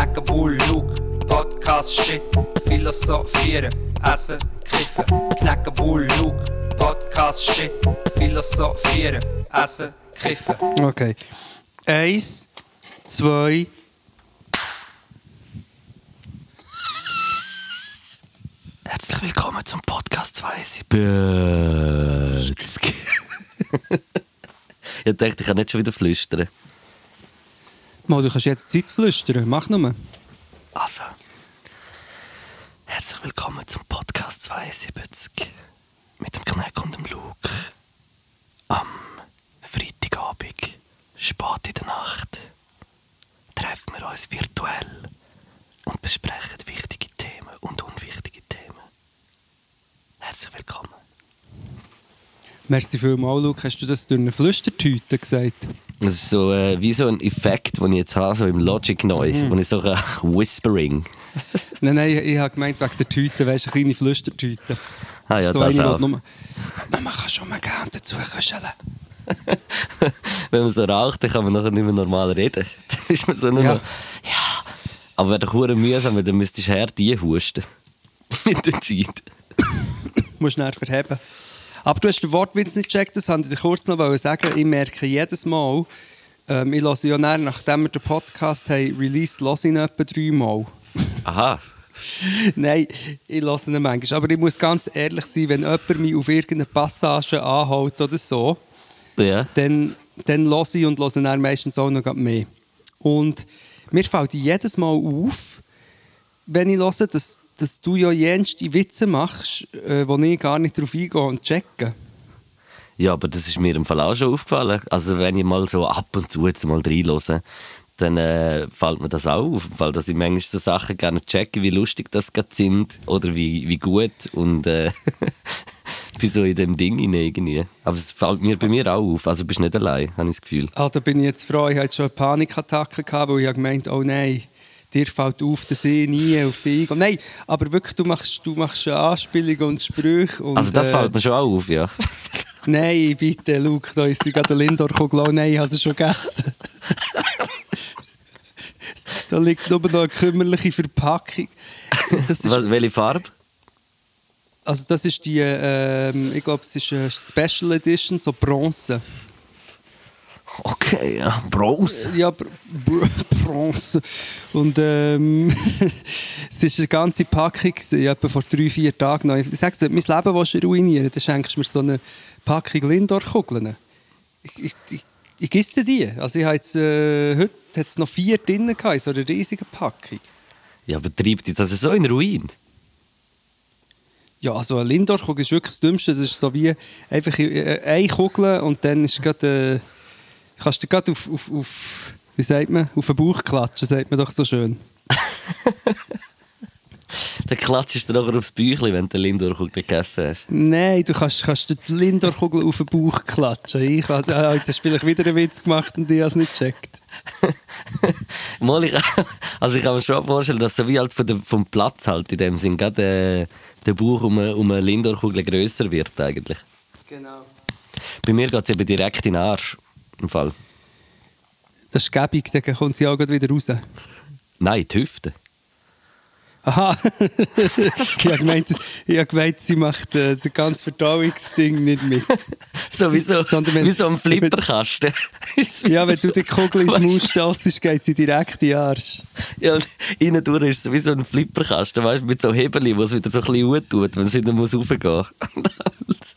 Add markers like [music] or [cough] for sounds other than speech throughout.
Knacken, Bull, Luke, Podcast, Shit, Philosophieren, Essen, Kiffen. Knacken, Bull, Luke, Podcast, Shit, Philosophieren, Essen, Kiffen. Okay. Eins, zwei. Herzlich willkommen zum Podcast 72. [laughs] ich dachte, ich kann nicht schon wieder flüstern. Mal, du kannst jederzeit flüstern. Mach nur. Also, herzlich willkommen zum Podcast 72 mit dem Kneck und dem Luke. Am Freitagabend, spät in der Nacht, treffen wir uns virtuell und besprechen wichtige Themen und unwichtige Themen. Herzlich willkommen. Merci vielmals, Luke. Hast du das durch eine Flüstertüte gesagt? Das ist so äh, wie so ein Effekt, den ich jetzt habe, so im Logic neu, wo ich so ein Whispering. [laughs] Nein, nein, ich, ich habe gemeint, wegen der Tüte, weißt du, eine kleine Flüstertüte. Ah ja, so das eine, auch. Nur, Nur man kann schon mal gerne dazu kuscheln. [laughs] Wenn man so raucht, dann kann man nachher nicht mehr normal reden. [laughs] Dann ist man so nur Ja. noch, ja. Aber wäre doch hure mühsam, weil dann müsstest du her die husten. Mit der Zeit. musst du nachher verheben. Aber du hast den Wortwitz nicht gecheckt, das wollte ich dir kurz noch sagen. Ich merke jedes Mal, ähm, ich höre ja dann, nachdem wir den Podcast haben released, höre ich ihn etwa dreimal. Aha. [laughs] Nein, ich höre ihn manchmal. Aber ich muss ganz ehrlich sein, wenn jemand mich auf irgendeine Passage anhält oder so, Ja. dann, dann höre ich und höre dann meistens auch noch mehr. Und mir fällt jedes Mal auf, wenn ich höre, dass, dass du ja jenste Witze machst, äh, wo ich gar nicht drauf eingehe und checke. Ja, aber das ist mir im Fall auch schon aufgefallen. Also wenn ich mal so ab und zu jetzt mal reinhöre, dann äh, fällt mir das auch auf, weil dass ich manchmal so Sachen gerne checke, wie lustig das gerade sind oder wie, wie gut und äh, [laughs] bin so in dem Ding hinein irgendwie. Aber es fällt mir bei mir auch auf, also bist nicht allein, habe ich das Gefühl. Ah, da bin ich jetzt froh, ich hatte schon eine Panikattacke, gehabt, weil ich habe gemeint oh nein, dir fällt auf, dass ich nie auf dich eingehe. Nein, aber wirklich, du machst, du machst eine Anspielung und Sprüche. Und, Also das äh, fällt mir schon auch auf, ja. [laughs] Nein, bitte, Luke, da ist gerade der Lindor-Kugel. Oh nein, habe sie schon gegessen. [laughs] da liegt nur noch eine kümmerliche Verpackung. Das ist, Was, welche Farbe? also das ist die, ähm, ich glaube, es ist eine Special Edition, so Bronze. Okay, ja, Bronze. Ja, Br Br [laughs] Bronze. Und ähm, [laughs] es ist eine ganze Packung, etwa vor drei, vier Tagen noch. Ich sage dir, mein Leben willst du ruinieren, dann schenkst du mir so eine Packung Lindor-Kugeln. Ich, ich, ich, ich esse die. Also ich habe jetzt, äh, heute hat es noch vier drin gehabt, in so einer riesigen Packung. Ja, aber treibt dich das so in Ruin? Ja, also eine Lindor-Kugel ist wirklich das Dümmste. Das ist so wie einfach äh, eine Kugel und dann ist gerade, äh, kannst du gerade auf, auf, auf, wie sagt man, auf den Bauch klatschen, sagt man doch so schön. [laughs] Dann klatschst du nachher aufs Bäuchlein, wenn du den Lindor gegessen hast. Nein, du kannst, kannst die Lindor-Kugel auf den Bauch klatschen. Ich habe äh, jetzt hast du vielleicht wieder einen Witz gemacht und ich habe es nicht gecheckt. [laughs] Mal, ich, also ich kann mir schon vorstellen, dass so wie halt von dem, vom Platz halt in dem Sinn gerade äh, der Bauch um um eine Lindor-Kugel grösser wird eigentlich. Genau. Bei mir geht es eben direkt in den Arsch. Im Fall. Das ist gäbig, dann kommt sie auch wieder raus. Nein, die Hüfte. Aha, [laughs] ich habe gemeint, ich habe gemeint sie macht äh, das ganze Verdauungsding nicht mit. So wie so, Sondern wenn- wie so ein Flipperkasten. [laughs] Ja, wenn du den Kugel ins du? stößt, geht sie direkt in den Arsch. Ja, innen durch ist es wie so ein Flipperkasten, weißt du, mit so Hebeln, wo es wieder so ein bisschen gut tut, wenn es wieder muss raufgehen muss. [laughs]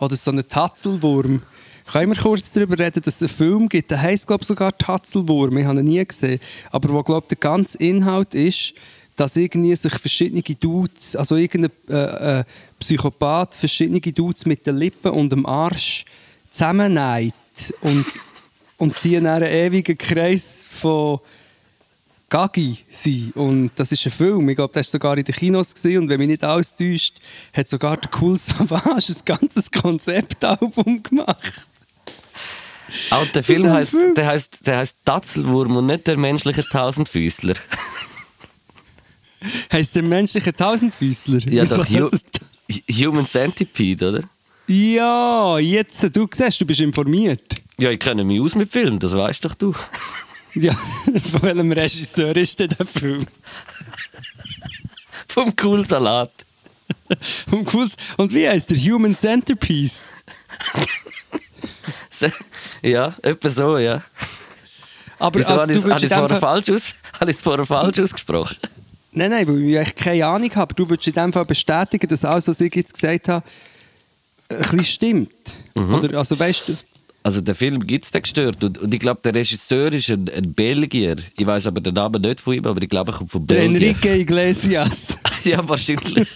Oder so einen Tatzelwurm. Können wir kurz darüber reden, dass es einen Film gibt, der heisst, glaube ich, sogar Tatzelwurm. Ich habe ihn nie gesehen. Aber wo, glaube der ganze Inhalt ist, dass irgendwie sich verschiedene Dudes, also irgendein äh, äh, Psychopath, verschiedene Dudes mit den Lippen und dem Arsch zusammennäht und, und die in einem ewigen Kreis von Gagi sein. Und das ist ein Film. Ich glaube, der war sogar in den Kinos. Gewesen. Und wenn mich nicht alles täuscht, hat sogar der Cool Savage ein ganzes Konzeptalbum gemacht. Auch der Film heißt, Film. der heißt, der heißt Tatzelwurm und nicht der menschliche Tausendfüßler. [laughs] Heißt der menschliche Tausendfüßler? Ja, Wieso doch, Hu Human Centipede, oder? Ja, jetzt, du siehst, du bist informiert. Ja, ich kenne mich aus mit Filmen, das weißt doch du. [laughs] Ja, von welchem Regisseur ist denn der Film? [laughs] Vom Cool Salat. Vom. Und wie heißt der Human Centerpiece? So, [laughs] Ja, etwa so, ja. Aber Wieso also, habe ich es vorher falsch, aus, [laughs] habe vorher falsch ausgesprochen? Nein, nein, weil ich keine Ahnung habe. Aber du würdest in dem Fall bestätigen, dass alles, was ich jetzt gesagt habe, ein bisschen stimmt. Mhm. Oder, also weißt du, Also der Film gibt es gestört und, und ich glaube, der Regisseur ist ein, ein Belgier. Ich weiß aber den Namen nicht von ihm, aber ich glaube, er kommt von der Belgien. Enrique Iglesias. [laughs] ja, wahrscheinlich.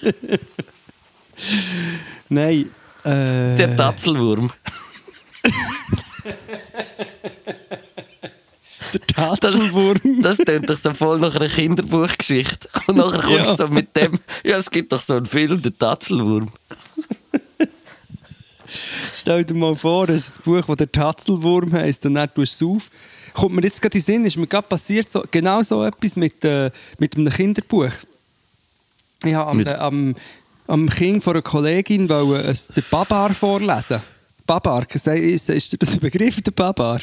nein. Äh, Der Tatzelwurm. [laughs] der Tatzelwurm. Das klingt doch so voll nach einer Kinderbuchgeschichte. [laughs] Und nachher kommst du Ja. so mit dem, ja, es gibt doch so einen Film, der Tatzelwurm. [laughs] Stell dir mal vor, es ist ein Buch, das der Tatzelwurm heisst und dann tust du es auf. Kommt mir jetzt gerade in den Sinn, ist mir gerade passiert, so, genau so etwas mit, äh, mit einem Kinderbuch. Ich habe am, äh, am, am Kind von einer Kollegin wollte, es den Babar vorlesen. Babar, ist, ist, das ein Begriff, der Babar?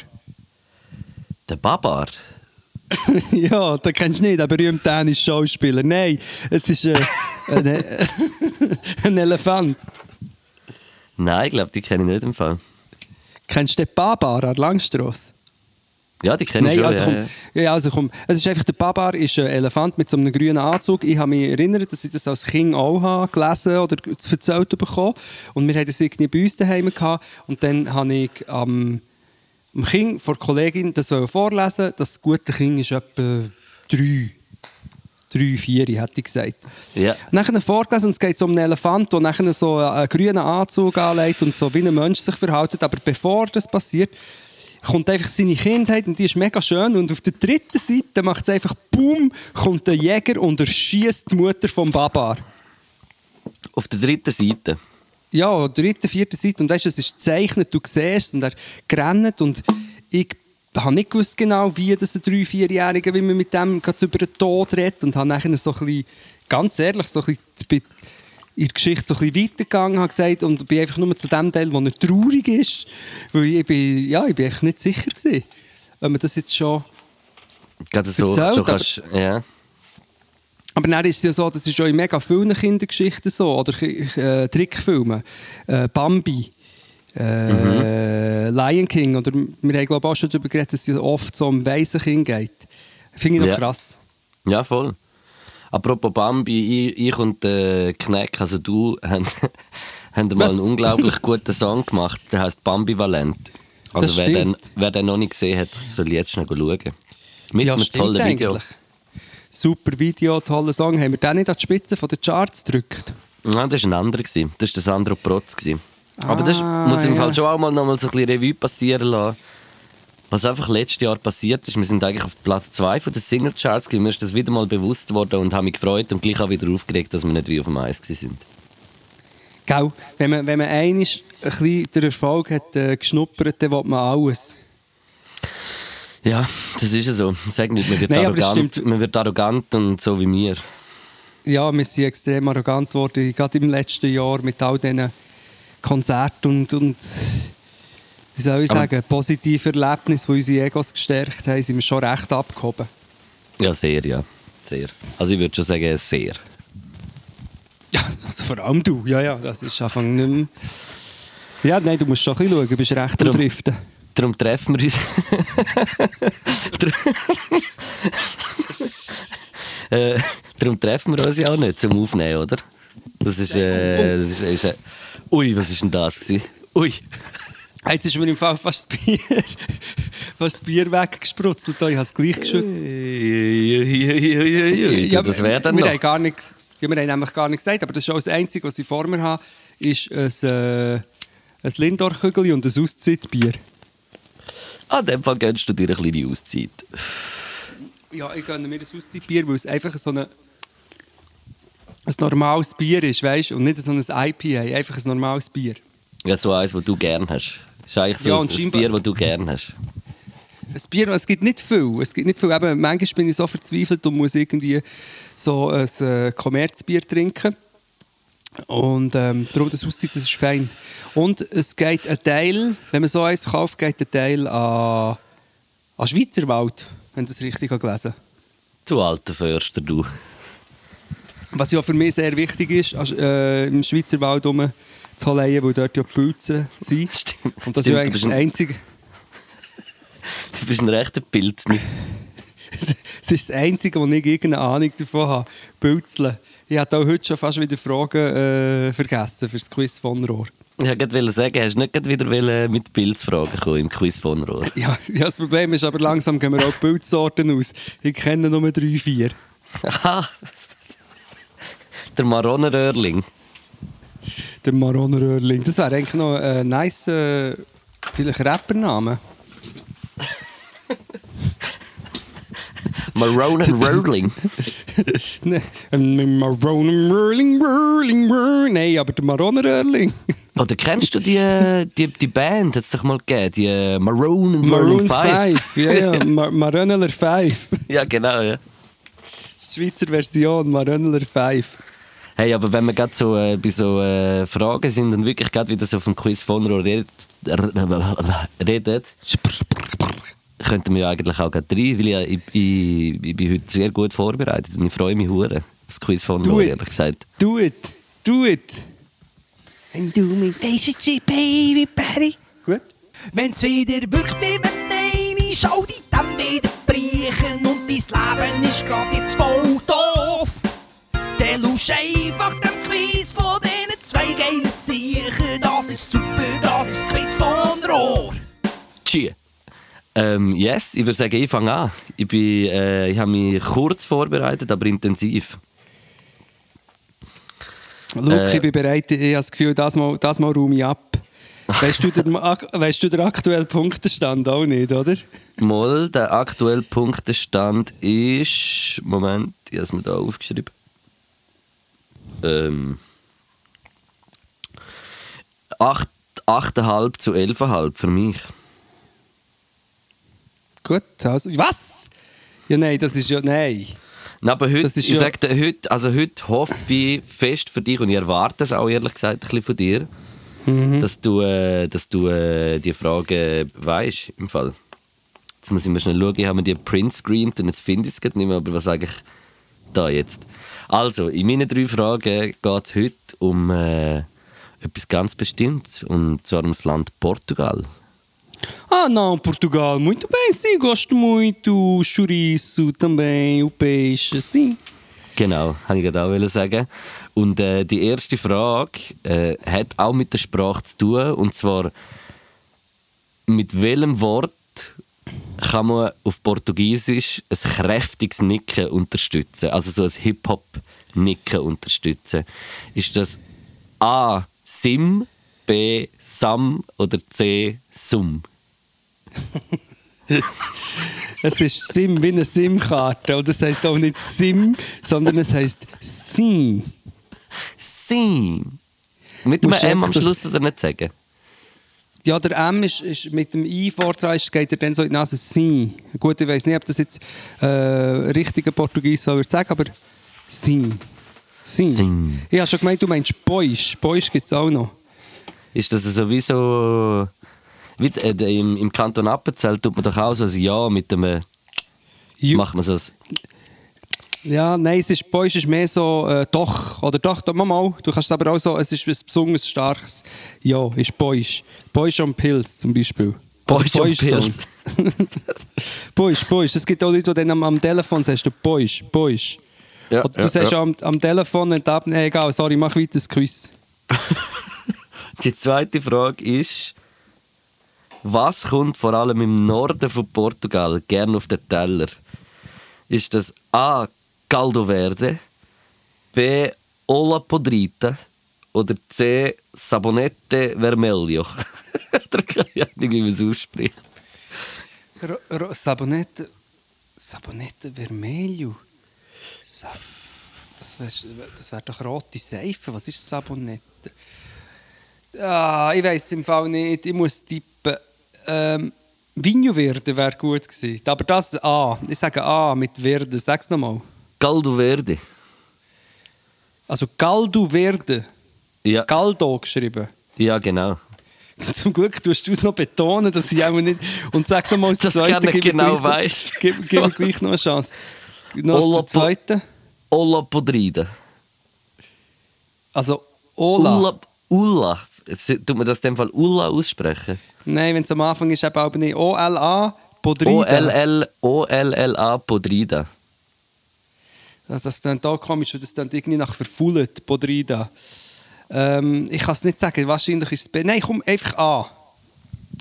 Der Babar. [laughs] ja, den kennst du nicht, der berühmte dänische Schauspieler. Nein, es ist äh, ein, [laughs] ein Elefant. Nein, ich glaube, die kenne ich nicht im Fall. Kennst du den Babar an Langstrasse? Ja, die kenne ich Nein, schon. also ja, komm, ja. ja, also komm, es ist einfach, der Babar ist ein Elefant mit so einem grünen Anzug. Ich habe mich erinnert, dass ich das als Kind auch habe gelesen oder erzählt bekommen. Und wir hatten das irgendwie bei uns daheim gehabt. Und dann habe ich am am Kind von der Kollegin das vorlesen. Das gute Kind ist etwa drei. Drei, vier, hätte ich gesagt. Ja. Nachher vorgelesen und es geht so um einen Elefant, der nachher so einen grünen Anzug anlegt und so wie ein Mensch sich verhält. Aber bevor das passiert, kommt einfach seine Kindheit und die ist mega schön. Und auf der dritten Seite macht es einfach Boom, kommt der Jäger und erschießt die Mutter vom Babar. Auf der dritten Seite. Ja, auf der dritten, vierten Seite. Und weißt, du, es ist gezeichnet, du siehst und er rennt und ich habe nicht gewusst genau, wie das ein 3-, 4-Jähriger, wie man mit dem gerade über den Tod redet und habe nachher so ein bisschen, ganz ehrlich, so ein bisschen in der Geschichte so ein bisschen weitergegangen habe gesagt und bin einfach nur zu dem Teil, wo er traurig ist, weil ich bin, ja, ich bin echt nicht sicher gewesen, ob man das jetzt schon... Gerade so, Erzählt, so aber- kannst, ja. Aber dann ist es ja so, das ist ja in mega vielen Kindergeschichten so, oder äh, Trickfilmen. Äh, Bambi, äh, Lion King, oder wir haben glaube ich auch schon darüber geredet, dass es oft so um Waisenkind geht. Finde ich noch Ja. krass. Ja, voll. Apropos Bambi, ich, ich und der Kneck, also du, [laughs] haben, haben mal einen unglaublich guten Song gemacht, der heißt Bambivalent. Also wer den, wer den noch nicht gesehen hat, soll jetzt schnell schauen. Mit ja, einem tollen Video. eigentlich. Super Video, toller Song. Haben wir den nicht an die Spitze den Charts gedrückt? Nein, das war ein anderer. Das war der Sandro Protz. Aber das Ah, muss im ja. Fall schon auch mal noch mal so ein bisschen Revue passieren lassen. Was einfach letztes Jahr passiert ist, wir sind eigentlich auf Platz 2 der Single-Charts gewesen. Mir ist das wieder mal bewusst worden und habe mich gefreut und gleich auch wieder aufgeregt, dass wir nicht wie auf dem Eis sind. Gell? Wenn man, wenn man einmal ein bisschen den Erfolg hat äh, geschnuppert, dann will man alles. Ja, das ist ja so. Sag nicht, man wird, Nein, arrogant, man wird arrogant und so wie mir. ja, wir sind extrem arrogant geworden, gerade im letzten Jahr mit all diesen Konzerten und, und wie soll ich Aber- sagen, positiven Erlebnissen, die unsere Egos gestärkt haben, sind wir schon recht abgehoben. Ja, sehr, ja. Sehr. Also ich würde schon sagen, sehr. Ja, also vor allem du, ja, ja, das ist einfach nicht mehr... Ja, nein, du musst schon ein bisschen schauen, du bist recht am Darum- Driften. Darum treffen wir uns. äh, darum treffen wir uns ja auch nicht zum Aufnehmen, oder? Das ist. Äh, das ist, ist äh, ui, was ist denn das? Gewesen? Ui. Jetzt ist mir im Fall fast das Bier, [laughs] fast das Bier weggesprutzt und ich habe es gleich geschüttet. Ja, das wäre dann wir noch. Haben gar nichts, ja, wir haben nämlich gar nichts gesagt, aber das ist auch das Einzige, was ich vor mir habe, ist ein, äh, ein Lindor-Kügel und ein Auszeitbier. An dem Fall gönnst du dir eine kleine Auszeit. Ja, ich gönne mir ein Auszeitbier, weil es einfach so eine, ein normales Bier ist, weißt und nicht so ein IPA, einfach ein normales Bier. Ja, so eins, das du gern hast. Das ist eigentlich so Ja, ein, ein Bier, das du gern hast. Ein Bier, es gibt nicht viel. Es gibt nicht viel. Eben, manchmal bin ich so verzweifelt und muss irgendwie so ein äh, Kommerzbier trinken. Und ähm, darum, das aussieht, das ist fein. Und es geht ein Teil, wenn man so eins kauft, geht ein Teil an, an Schweizerwald. wenn du das richtig gelesen habe. Du alter Förster, du. Was ja für mich sehr wichtig ist, äh, im Schweizer Wald rum zu Holleien, weil dort ja die Pilze sind. [laughs] Stimmt. Und das Stimmt, ist ja eigentlich das ein- einzige, [laughs] Du bist ein rechter Pilz. nicht? [laughs] das ist das Einzige, wo ich irgendeine Ahnung davon habe. Pilzeln. Ich hatte auch heute schon fast wieder Fragen äh, vergessen für das Quiz von Rohr. Ich wollte sagen, hast du nicht wieder mit Pilzfragen kommen im Quiz von Rohr? Ja, ja, das Problem ist aber langsam gehen wir auch die Pilzsorten aus. Ich kenne nur drei, vier. Aha. Der Maronenröhrling. Der Maronenröhrling. Das wäre eigentlich noch ein nice, äh, vielleicht Rappername. Maronenröhrling. [laughs] Ne, ein Maronenröhrling, Röhrling, Röhrling. Nein, aber der Maronenröhrling. Oder kennst du die, die, die Band, hat es doch mal gegeben, die äh, Maroon Maroon 5? 5. Ja, ja, [laughs] Mar Maroneler 5. ja, genau, ja. Schweizer Version, Maroneler 5. Hey, aber wenn wir gerade so äh, bei so äh, Fragen sind und wirklich gerade wieder so auf dem Quiz von Rohr redet, redet könnten wir ja eigentlich auch gerade rein, weil ich, ich, ich, ich bin heute sehr gut vorbereitet und ich freue mich hure das Quiz von Rohr, ehrlich gesagt. Do it, do it. And do me daisy, baby, Patty. Gut. Wenn's wieder wirkt wie wenn eine Schau die dann wieder brechen und dein Leben ist grad jetzt voll doof. Dann lusch einfach dem Quiz von diesen zwei geilen Siechen. Das ist super, das ist das Quiz von Rohr. Tschüss. Ähm, yes, ich würde sagen, ich fange an. Ich, bin, äh, ich habe mich kurz vorbereitet, aber intensiv. Luke, Äh. ich bin bereit. Ich habe das Gefühl, das mal, das mal räume ich ab. Weißt du, den, weißt du den aktuellen Punktestand auch nicht, oder? Mal, der aktuelle Punktestand ist. Moment, ich habe es mir da aufgeschrieben. Ähm. 8, 8,5 zu 11,5 für mich. Gut, also. Was? Ja, nein, das ist ja. Nein. Na, aber heute, ich ja- sag dir, heute, also heute hoffe ich fest für dich und ich erwarte es auch ehrlich gesagt ein bisschen von dir, Mhm. dass du, äh, dass du äh, die Frage weißt im Fall. Jetzt muss ich mal schnell schauen, ich habe mir die Print screened und jetzt finde ich es nicht mehr, aber was sage ich da jetzt? Also, in meinen drei Fragen geht es heute um äh, etwas ganz Bestimmtes und zwar ums Land Portugal. Ah, não, Portugal, muito bem, sim, gosto muito. Chouriço também, o peixe, sim. Genau, habe ich gerade auch sagen. Und äh, die erste Frage äh, hat auch mit der Sprache zu tun. Und zwar, mit welchem Wort kann man auf Portugiesisch ein kräftiges Nicken unterstützen? Also so ein Hip-Hop-Nicken unterstützen. Ist das A. Sim, B. Sam oder C. Sum? [laughs] Es ist Sim wie eine SIM-Karte. Und das heisst auch nicht Sim, sondern es heisst Sim. Sim. Mit einem M am Schluss oder nicht sagen? Ja, der M ist, ist mit dem I vordran, ist, geht er dann so in die Nase Sim. Gut, ich weiß nicht, ob das jetzt äh, richtiger Portugies so würde sagen, aber Sim. Sim. Sim. Ich habe schon gemeint, du meinst Boisch. Boisch gibt es auch noch. Ist das sowieso. Wie, äh, im, Im Kanton Appenzell tut man doch auch so ein Ja mit dem. Ju- Macht man so ein. Ja, nein, es ist, Boisch ist mehr so, äh, doch, oder doch, doch, mal, mal, du kannst es aber auch so, es ist ein besonders starkes, ja, ist Boisch. Boisch und Pilz zum Beispiel. Boisch und Pilz. [laughs] Boisch, Boisch. Es gibt auch Leute, die dann am, am Telefon sagst, du Boisch, Boisch. Ja, Oder du ja, sagst ja. am, am Telefon und ab, nee, egal, sorry, mach weiter das Quiz. [laughs] Die zweite Frage ist. Was kommt vor allem im Norden von Portugal gern auf den Teller? Ist das A. Caldo Verde, B. Olla Podrita oder C. Sabonette Vermelho? Oder keine Ahnung, wie man es ausspricht. Ro, ro, Sabonette, Sabonette Vermelho. Sa das wäre wär doch rote Seife. Was ist Sabonette? Ah, ich weiß im Fall nicht. Ich muss tippen. Ähm, Vinho Verde wäre gut gewesen. Aber das A. Ich sage A mit Verde. Sag's nochmal. Caldo Verde. Also Caldo Verde. Ja, Caldo geschrieben. ja genau. [laughs] Zum Glück tust du es noch betonen, dass ich auch nicht... Und sag noch mal das Zweite. gib genau noch- weisst. [laughs] Gib, gib mir gleich noch eine Chance. Noch Olla das Zweite. Olla Podrida. Also, Ola. Ulla. Ulla. Jetzt Tut man das in dem Fall Ulla aussprechen? Nein, wenn es am Anfang ist, eben aber nicht. O-L-A, Podrida. O-L-L, O-L-L-A Podrida. Also das klingt auch komisch, weil das dann irgendwie nach verfullt, Podrida. Ähm, ich kann es nicht sagen, wahrscheinlich ist es B. Nein, komm, einfach A.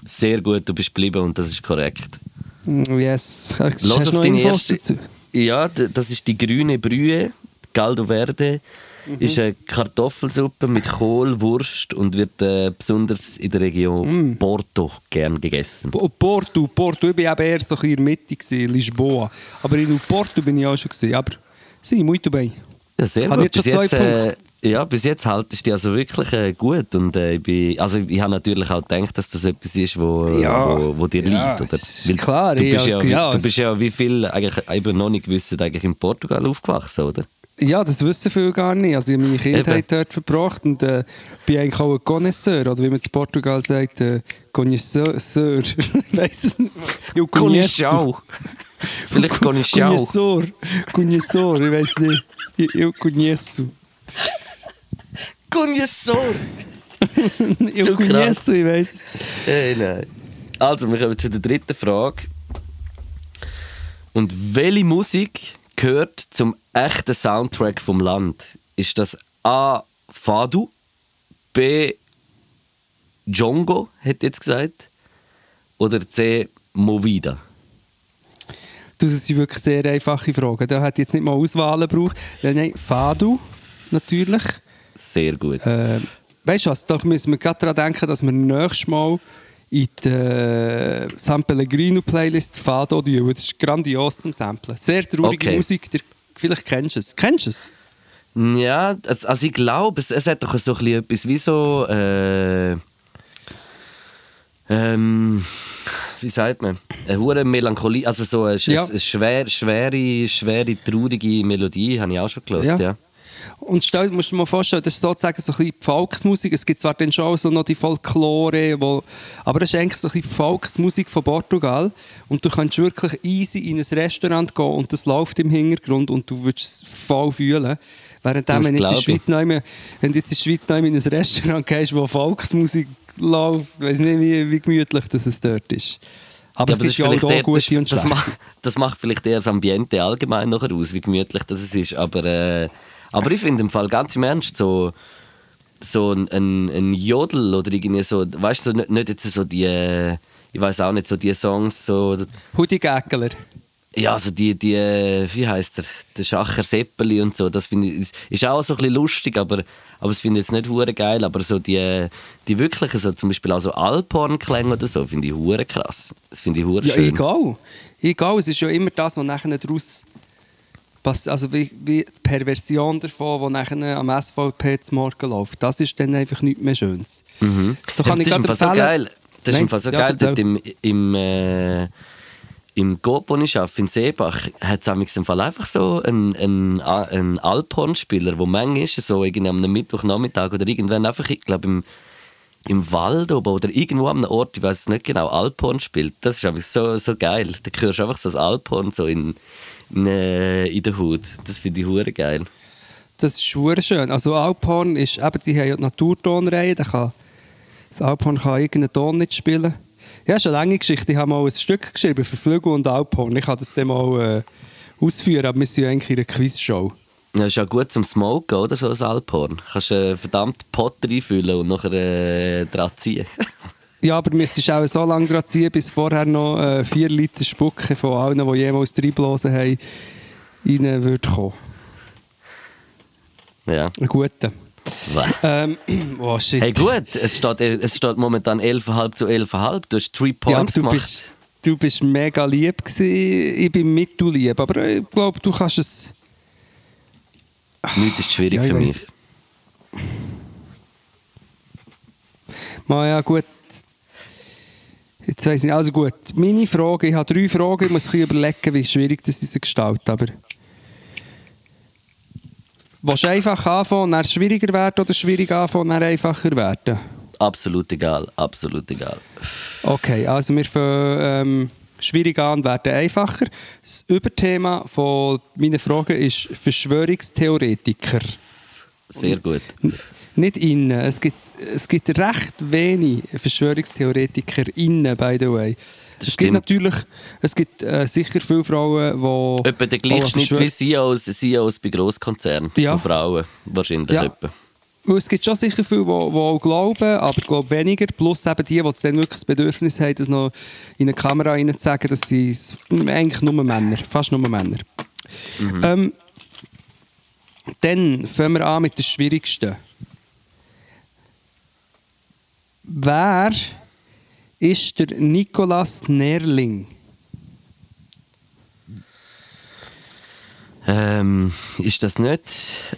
Sehr gut, du bist geblieben und das ist korrekt. Mm, Yes. Hast Los auf deine erste. dazu? Ja, das ist die grüne Brühe, Caldo Verde. Mhm. Ist eine Kartoffelsuppe mit Kohl, Wurst und wird äh, besonders in der Region Mm. Porto gern gegessen. Po- Porto, Porto. Ich war eben eher so ein bisschen in der Mitte, gewesen, Lisboa. Aber in Porto bin ich auch schon. Gewesen. Aber sie, muito bem. Ja, sehr gut. ich Bis jetzt äh, ja, bis jetzt haltest du die also wirklich äh, gut. Und, äh, ich, bin, also ich habe natürlich auch gedacht, dass das etwas ist, wo, Ja. wo, wo dir Ja, liegt. Oder? klar, du ich bist, ja, ja, du bist ja wie viel eigentlich eben noch nicht gewusst, eigentlich in Portugal aufgewachsen, oder? Ja, das wissen viele gar nicht. Also ich habe meine Kindheit Eben. dort verbracht und äh, bin eigentlich auch ein Connoisseur, oder wie man in Portugal sagt, äh, Connoisseur. [laughs] ich weiss es nicht. Conheço. Vielleicht Conheço. Conhecedor. Conhecedor, ich weiß nicht. Eu, eu conheço. Conheçor. Eu So conheço, ich [laughs] weiß. Hey, nein. Also, wir kommen zu der dritten Frage. Und welche Musik gehört zum echten Soundtrack vom Land? Ist das A. Fado, B. Jongo, hätte jetzt gesagt, oder C. Movida? Das sind wirklich sehr einfache Fragen. Da hat jetzt nicht mal Auswahlen gebraucht. Nein, nein, Fado, natürlich. Sehr gut. Äh, weißt du was, da müssen wir gerade daran denken, dass wir nächstes Mal in die äh, San Pellegrino Playlist Fado tun. Das ist grandios zum Samplen. Sehr traurige Okay. Musik, dir, vielleicht kennst du es. Kennst du es? Ja, also also ich glaube, es, es hat doch so ein bisschen etwas wie so. Äh, ähm, wie sagt man? Eine hohe Melancholie, also so eine, Ja. eine schwer, schwere, schwere, traurige Melodie, habe ich auch schon gelesen. Ja. Ja. Und stell, musst du dir mal vorstellen, das ist sozusagen so ein bisschen Volksmusik. Es gibt zwar dann schon so noch die Folklore, wo, aber das ist eigentlich so ein bisschen Volksmusik von Portugal. Und du kannst wirklich easy in ein Restaurant gehen und das läuft im Hintergrund und du würdest es voll fühlen. Während wenn, jetzt in. Schweiz du jetzt in der Schweiz noch in ein Restaurant gehst, wo Volksmusik läuft, ich weiß nicht, wie, wie gemütlich das es dort ist. Aber Ja, es aber gibt ja auch eher- gute das, und das, schlechte. macht, das macht vielleicht eher das Ambiente allgemein nachher aus, wie gemütlich das es ist. Aber, äh, aber ich finde im Fall ganz im Ernst so, so ein, ein, ein Jodel oder irgendwie so, weißt du, so, nicht, nicht jetzt so die, äh, ich weiß auch nicht, so die Songs, so, Hudi Gäckler. Ja, also die, die, wie heißt der, der Schacher Seppeli und so, das finde ich, ist- auch so ein bisschen lustig, aber, aber das finde ich jetzt nicht hure geil, aber so die, die wirklichen, so zum Beispiel auch so Alphorn-Klänge oder so, finde ich hure krass. Das finde ich hure Ja, schön. egal. Egal, es ist ja immer das, was nachher daraus passiert. Also wie, wie die Perversion davon, die nachher am SVP zum Morgen läuft. Das ist dann einfach nichts mehr Schönes. Da Ja, kann ich das ist Fall so geil. Das ist Nein, Fall so ja, geil, dort im, im, äh, im Coop, wo ich arbeite, in Seebach, hat es im Fall einfach so einen, einen, einen Alphorn-Spieler, der manchmal so irgendwie am Mittwochnachmittag oder irgendwann einfach, ich glaube, im, im Wald oben oder irgendwo an einem Ort, ich weiß es nicht genau, Alphorn spielt. Das ist einfach so, so geil. Da hörst du einfach so das Alphorn so in, in, äh, in der Haut. Das finde ich hure geil. Das ist schwer schön. Also Alphorn ist, eben, die haben ja die Naturtonreihe, da kann, das Alphorn kann irgendeinen Ton nicht spielen. Ja, ist eine lange Geschichte. Ich habe mal ein Stück geschrieben für Flügel und Alphorn. Ich kann das dann mal äh, ausführen, aber wir sind ja eigentlich in einer Quizshow. Das ist ja gut zum Smoken, oder? So ein Alphorn. Kannst äh, verdammt Pot reinfüllen und nachher äh, dran ziehen. [laughs] Ja, aber müsstest auch so lange gerade ziehen, bis vorher noch äh, 4 Liter Spucke von allen, die jemals reinblasen haben, rein würde kommen. ja. Ein guter. Ähm, [clears throat] oh shit. Hey gut, es steht, es steht momentan 11,5 zu 11,5. Du hast 3 ja, Points du gemacht. bist, du bist mega lieb gewesen. Ich bin mittellieb, aber ich glaube, du kannst es... Nichts ist schwierig Ja, für weiss. mich. Ma ja, gut. Jetzt weiss ich nicht. Also gut, meine Frage, ich habe drei Fragen, ich muss ein überlegen, wie schwierig das ist gestaltet, aber... Willst du einfach anfangen und dann schwieriger werden oder schwierig anfangen und dann einfacher werden? Absolut egal, absolut egal. Okay, also wir fangen ähm, schwierig an und werden einfacher. Das Überthema von meiner Frage ist Verschwörungstheoretiker. Sehr gut. Nicht innen. Es gibt, es gibt recht wenig Verschwörungstheoretiker innen, by the way. Es stimmt. gibt natürlich, es gibt äh, sicher viele Frauen, die... Etwa der Gleichschnitt wie CEOs, CEOs bei Grosskonzernen Ja. von Frauen. Wahrscheinlich Ja. etwa. Es gibt schon sicher viele, die, die auch glauben, aber ich glaube weniger. Plus eben die, die dann wirklich das Bedürfnis haben, das noch in eine Kamera zu sagen, dass sie eigentlich nur Männer, fast nur Männer. Ähm, dann fangen wir an mit der schwierigsten. Wer ist der Nikolaus Nerling? Ähm, ist das nicht.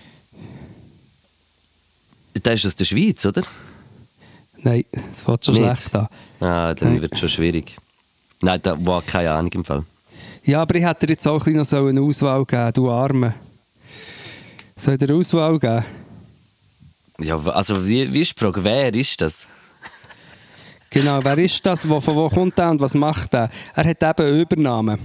Der ist aus der Schweiz, oder? Nein, das fällt schon Nicht. schlecht an. Ah, dann Nein. wird es schon schwierig. Nein, da war keine Ahnung im Fall. Ja, aber ich hätte dir jetzt auch ein noch so eine Auswahl geben, du Arme. Soll ich dir eine Auswahl geben? Ja, also wie, wie ist die Frage, wer ist das? Genau, wer ist das? Wo, von wo kommt er und was macht er? Er hat eben einen Übernamen.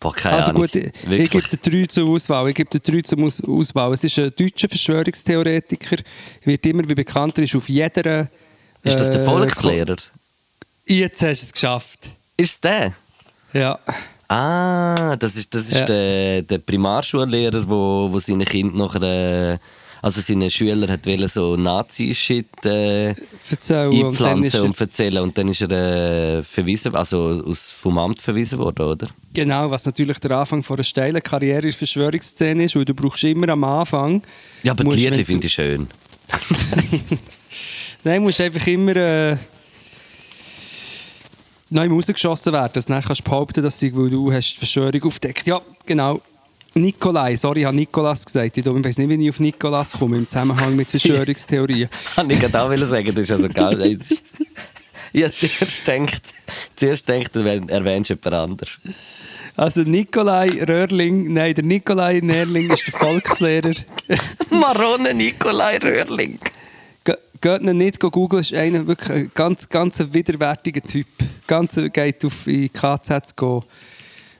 Boah, keine also Ahnung. gut, ich, ich gebe dir drei zur Auswahl. Ich gebe dir drei zur Aus Auswahl. Es ist ein deutscher Verschwörungstheoretiker. Wird immer wie bekannter, ist auf jeder... ist das der äh, Volkslehrer? Jetzt hast du es geschafft. Ist der? Ja. Ah, das ist, das ist Ja. der, der Primarschullehrer, wo, wo seine Kinder nachher, äh, also seine Schüler hat so Nazi-Shit äh, Erzähl. Und dann ist einpflanzen er, und erzählen und dann ist er äh, verwiesen, also aus, vom Amt verwiesen worden, oder? genau, was natürlich der Anfang von einer steilen Karriere in Verschwörungsszene ist, weil du brauchst immer am Anfang... Ja, aber musst, die du- finde ich schön. [laughs] Nein, du musst einfach immer äh, neu rausgeschossen werden. dass du dann kannst du behaupten, dass sie, weil du hast die Verschwörung aufdeckt. Ja, genau. Nikolai, sorry, ich habe Nikolas gesagt. Ich weiß nicht, wie ich auf Nikolas komme im Zusammenhang mit [laughs] Verschwörungstheorien. Kann ich gerade auch sagen, das ist also geil. [laughs] Ich habe zuerst gedacht, zuerst gedacht, du erwähnst jemand anderes. Also Nikolai Röhrling, nein, der Nikolai Nerling ist der [laughs] Volkslehrer. Marone Nikolai Röhrling. Ge- Geht ihn nicht googeln, ist einer wirklich ein ganz, ganz widerwärtiger Typ. Ganz geht auf in KZ go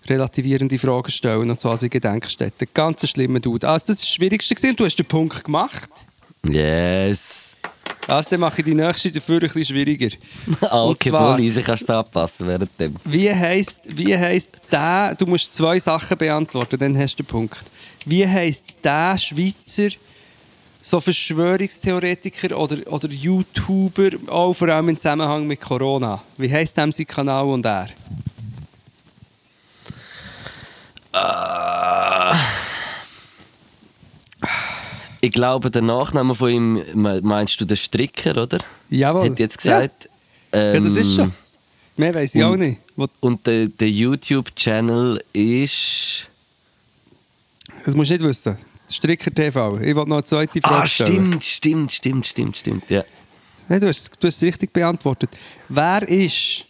relativierende Fragen stellen und so an seine Gedenkstätte. Ganz schlimmer Dude. Also das ist das Schwierigste gewesen. Du hast den Punkt gemacht. Yes. Also dann mache ich die nächste dafür ein bisschen schwieriger. [laughs] Ah, okay, zwar- voll easy, kannst du anpassen während dem. Wie heisst, wie heisst der, du musst zwei Sachen beantworten, dann hast du den Punkt. Wie heisst der Schweizer so Verschwörungstheoretiker oder, oder YouTuber, auch vor allem im Zusammenhang mit Corona? Wie heisst dem sein Kanal und er? Ich glaube, der Nachname von ihm, me- meinst du den Stricker, oder? Jawohl. Hat jetzt gesagt. Ja, ja das ist schon. ähm, Mehr weiß ich auch nicht. Wo- Und der, der YouTube-Channel ist. Das musst du nicht wissen. Stricker TV. Ich wollte noch eine zweite Frage Ah, stellen. stimmt, stimmt, stimmt, stimmt, stimmt. Ja. Nein, du, hast, du hast es richtig beantwortet. Wer ist,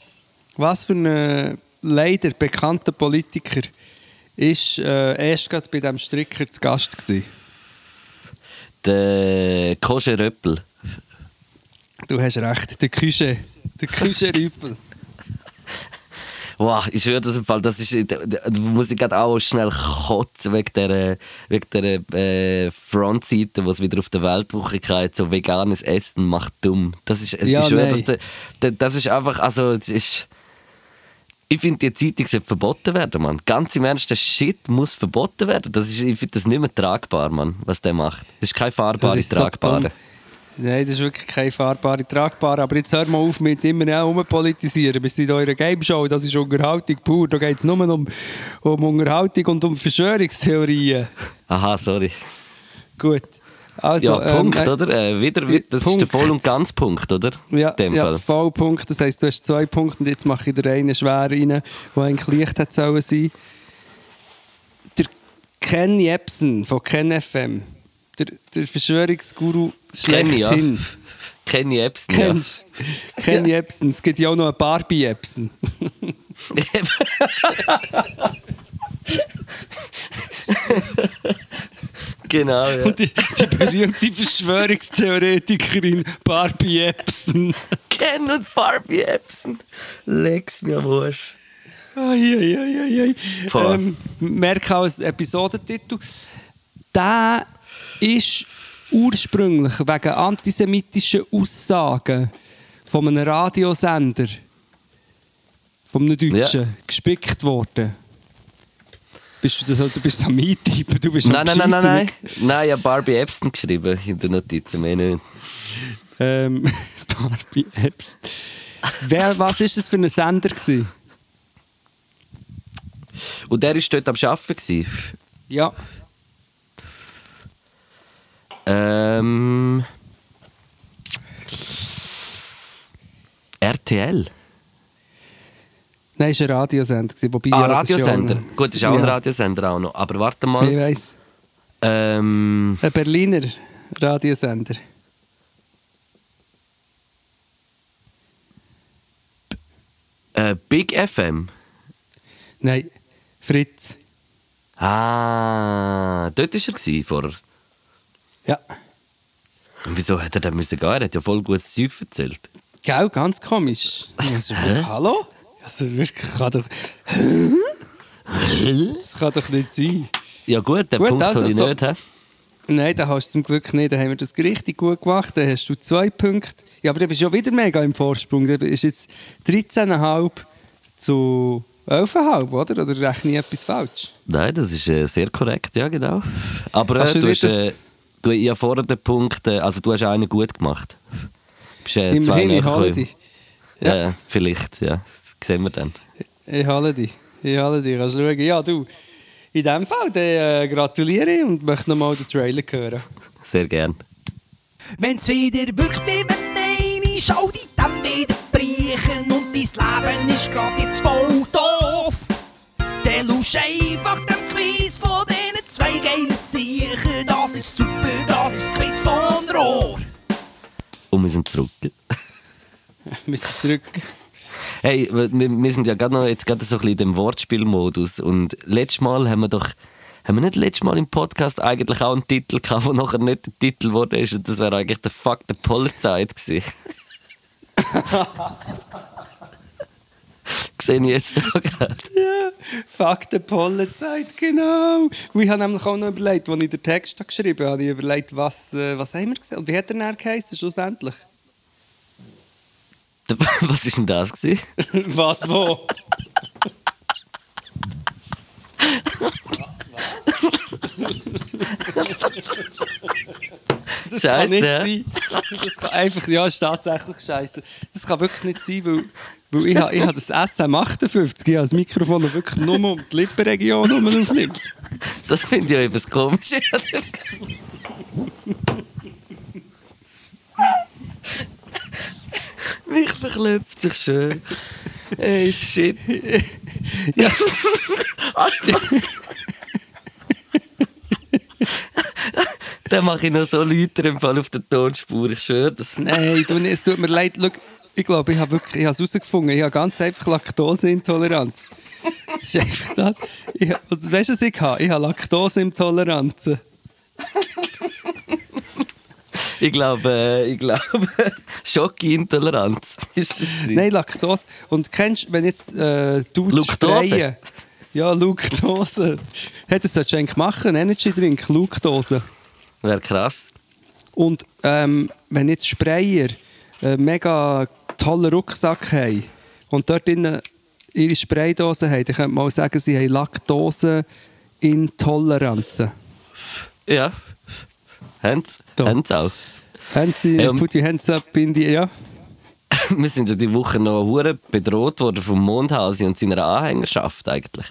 was für ein leider bekannter Politiker ist äh, erst gerade bei diesem Stricker zu Gast gewesen? Der Kosche Röppel. Du hast recht, der Küche. Der Küche Rüppel. Wow, ich schwöre das im Fall, das ist, da, muss ich gerade auch schnell kotzen wegen der, wegen der äh, Frontseite, was wieder auf der Weltwoche geht, so veganes Essen macht dumm. Das ist, Ja, ich schwöre, das, der- das ist einfach, also, das ist, ich finde, die Zeitung sollte verboten werden, Mann. Ganz im Ernst, der Shit muss verboten werden. Das ist, ich finde das nicht mehr tragbar, Mann, was der macht. Das ist keine fahrbare, Das ist so tragbare. dumm. Nein, das ist wirklich keine fahrbare, tragbare. Aber jetzt hör mal auf mit immer herumpolitisieren. Wir sind in eurer Game-Show, das ist Unterhaltung pur. Da geht es nur um, um Unterhaltung und um Verschwörungstheorien. Aha, sorry. Gut. Also, Ja, Punkt, ähm, äh, oder? Äh, wieder, das ist der Punkt. Voll- und Ganz-Punkt, oder? Ja, In dem ja Fall. Vollpunkt. Das heisst, du hast zwei Punkte und jetzt mache ich dir einen schwer rein, der eigentlich leicht hätte sollen sein. Der Ken Jebsen von Ken FM, der, der Verschwörungsguru Kenny, ja. schlechthin. Kenny Epstein, ja. Kennst du? Ken Jebsen. Es gibt ja auch noch einen Barbie Jebsen. [laughs] [laughs] Genau, ja. Und die, die berühmte Verschwörungstheoretikerin Barbie Epson. Ken und Barbie Epson. Lex mir am Arsch. Eieieiei. Ähm, merke auch als Episodentitel. Der ist ursprünglich wegen antisemitischen Aussagen von einem Radiosender, von einem Deutschen, gespickt worden. Bist du das, du bist am Eintypen, du bist am Nein, nein, nein, nein, nein. Ich habe Barbie Epson geschrieben in den Notizen, mehr nicht. Ähm, [laughs] Barbie Epps. Wer, was ist das für ein Sender gewesen? Und der war dort am Arbeiten. gewesen. Ja. Ähm. RTL. Nein, es war ein Radiosender. Wobei, Ah, ja, das Radiosender. noch- Gut, das ist auch ein Ja. Radiosender auch noch. Aber warte Ich mal. weiss. Ähm, Ein Berliner Radiosender. äh, Big FM. Nein, Fritz. Ah, dort war er vorher. Ja. Und wieso hat er dann müssen gehen? Er hat ja voll gutes Zeug erzählt. Gell, ganz komisch. [laughs] Hallo? Also wirklich, kann doch... Das kann doch nicht sein. Ja gut, den Gut, Punkt also ich so- nicht. He? Nein, da hast du zum Glück nicht. Da haben wir das richtig gut gemacht. Da hast du zwei Punkte. Ja, aber du bist ja wieder mega im Vorsprung. Du bist jetzt 13,5 zu 11,5, oder? Oder rechne ich etwas falsch? Nein, das ist äh, sehr korrekt, ja genau. Aber äh, du du, hast, äh, du, habe vorher den Punkt, äh, also du hast einen gut gemacht. Du bist, äh, Immerhin, ich dich. Ja. ja, vielleicht, ja. Sehen wir dann. Ich hole dich. Ich hole dich. Kannst schauen. Ja, du. In dem Fall dann, äh, gratuliere ich und möchte nochmal den Trailer hören. Sehr gern. Wenn's wieder wirkt wie wenn eine Schau die dann wieder brechen und dein Leben ist grad jetzt voll doof. Dann lusch einfach dem Quiz von diesen zwei geilen Siechen. Das ist super, das ist das Quiz von Rohr. Und wir sind zurück. [laughs] Wir sind zurück. Hey, wir, wir sind ja gerade noch jetzt gerade so ein bisschen in dem Wortspielmodus. Und letztes Mal haben wir doch. Haben wir nicht letztes Mal im Podcast eigentlich auch einen Titel gehabt, der nachher nicht der Titel geworden ist? Und das wäre eigentlich der Fuck der Polizei gewesen. [laughs] Sehe ich jetzt da gerade. Ja, fuck the Pollenzeit, genau. Und ich habe nämlich auch noch überlegt, als ich den Text geschrieben habe, habe ich überlegt, was, äh, was haben wir gesehen? Und wie hat er dann geheißen, schlussendlich? [laughs] Was ist denn das gewesen? [laughs] was, wo? [laughs] Das kann nicht sein. Das kann einfach, ja, ist tatsächlich scheiße. Das kann wirklich nicht sein, weil, weil ich, ich habe das SM58, ich habe das Mikrofon wirklich nur um die Lippenregion aufnimmt. Das finde ich ja etwas komisch. Mich verklopft sich schön. Ey, shit. Ja. [laughs] Dann mache ich noch so Leute im Fall auf der Tonspur, ich schwöre das. Nein, du, es tut mir leid. Schau, ich glaube, ich habe wirklich, ich habe es herausgefunden. Ich habe ganz einfach Laktoseintoleranz. Das ist einfach das. Ich, weißt du, was ich habe? Ich habe Laktoseintoleranz. Ich glaube, äh, ich glaube, [laughs] Schockintoleranz ist das. Nein, Laktose. Und kennst du, wenn jetzt äh, du sprayen- Ja, Luktose. Das solltest du eigentlich machen, Energy Drink, Luktose. Wäre krass. Und ähm, wenn jetzt Sprayer einen mega tollen Rucksack haben und dort drinnen ihre Spraydose haben, dann könnte man auch sagen, sie haben Laktoseintoleranzen. Ja. Da. haben sie auch. Haben sie, Ja, put your hands up in die, ja. [laughs] Wir sind ja die Woche noch hure bedroht worden vom Mondhausi und seiner Anhängerschaft eigentlich.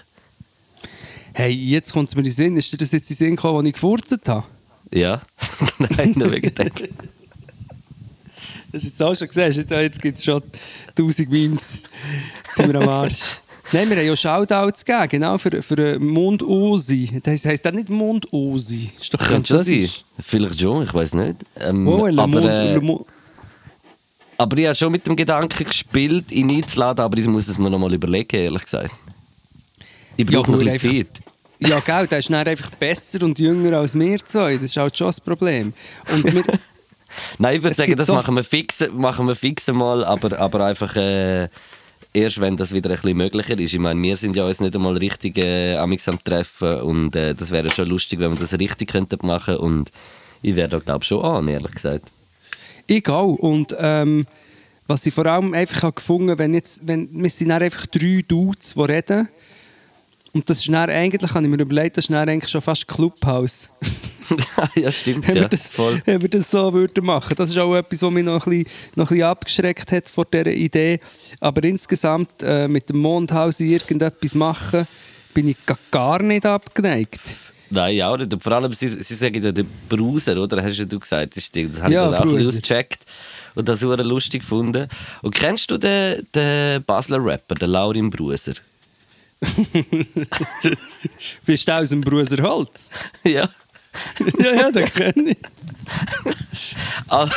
Hey, jetzt kommt es mir in den Sinn. Ist dir das jetzt in den Sinn gekommen, als ich gefurzt habe? Ja. [laughs] Nein, nur wegen dem. Das [laughs] hast du jetzt auch schon gesehen. Jetzt, jetzt gibt es schon 1000 Memes. Jetzt sind wir am Arsch. Nein, wir haben ja Shoutouts gegeben, genau, für, für Mond-Osi. Das heisst das nicht Mond-Osi. Ist doch Könnte schon sein. Vielleicht schon, ich weiß nicht. Ähm, Oh, aber, Mond, äh, aber ich habe schon mit dem Gedanken gespielt, ihn einzuladen, aber ich muss es mir noch mal überlegen, ehrlich gesagt. Ich Ja, brauche noch cool, ein Zeit. Ja, gell, der ist dann einfach besser und jünger als wir zwei. Das ist halt schon das Problem. [laughs] Nein, ich würde sagen, das so- machen wir fix, machen wir fix mal, aber, aber einfach äh, erst, wenn das wieder ein bisschen möglicher ist. Ich meine, wir sind ja uns nicht einmal richtig äh, am Treffen und äh, das wäre schon lustig, wenn wir das richtig könnten machen und ich wäre da glaube ich schon an, ehrlich gesagt. ich auch. Und ähm, was ich vor allem einfach habe gefunden wenn jetzt, wenn, wir sind dann einfach drei Dudes, die reden. Und das ist dann eigentlich, habe ich mir überlegt, das ist dann eigentlich schon fast Clubhouse. [laughs] [laughs] ja, stimmt, ja, das, voll. wenn wir das so würden machen. Das ist auch etwas, was mich noch ein bisschen, noch ein bisschen abgeschreckt hat vor dieser Idee. Aber insgesamt äh, mit dem Mondhaus irgendetwas machen, bin ich ga- gar nicht abgeneigt. Nein, auch nicht. Und vor allem, sie, sie sagen ja den Bruser, oder? Hast ja du gesagt, das stimmt. Das habe Ja, ich dann auch ein bisschen Bruser. ausgecheckt und das super lustig gefunden. Und kennst du den, den Basler Rapper, den Laurin Bruser? [laughs] Bist du aus dem Bruserholz? [laughs] ja. [laughs] ja, ja, den kenne ich. Aber,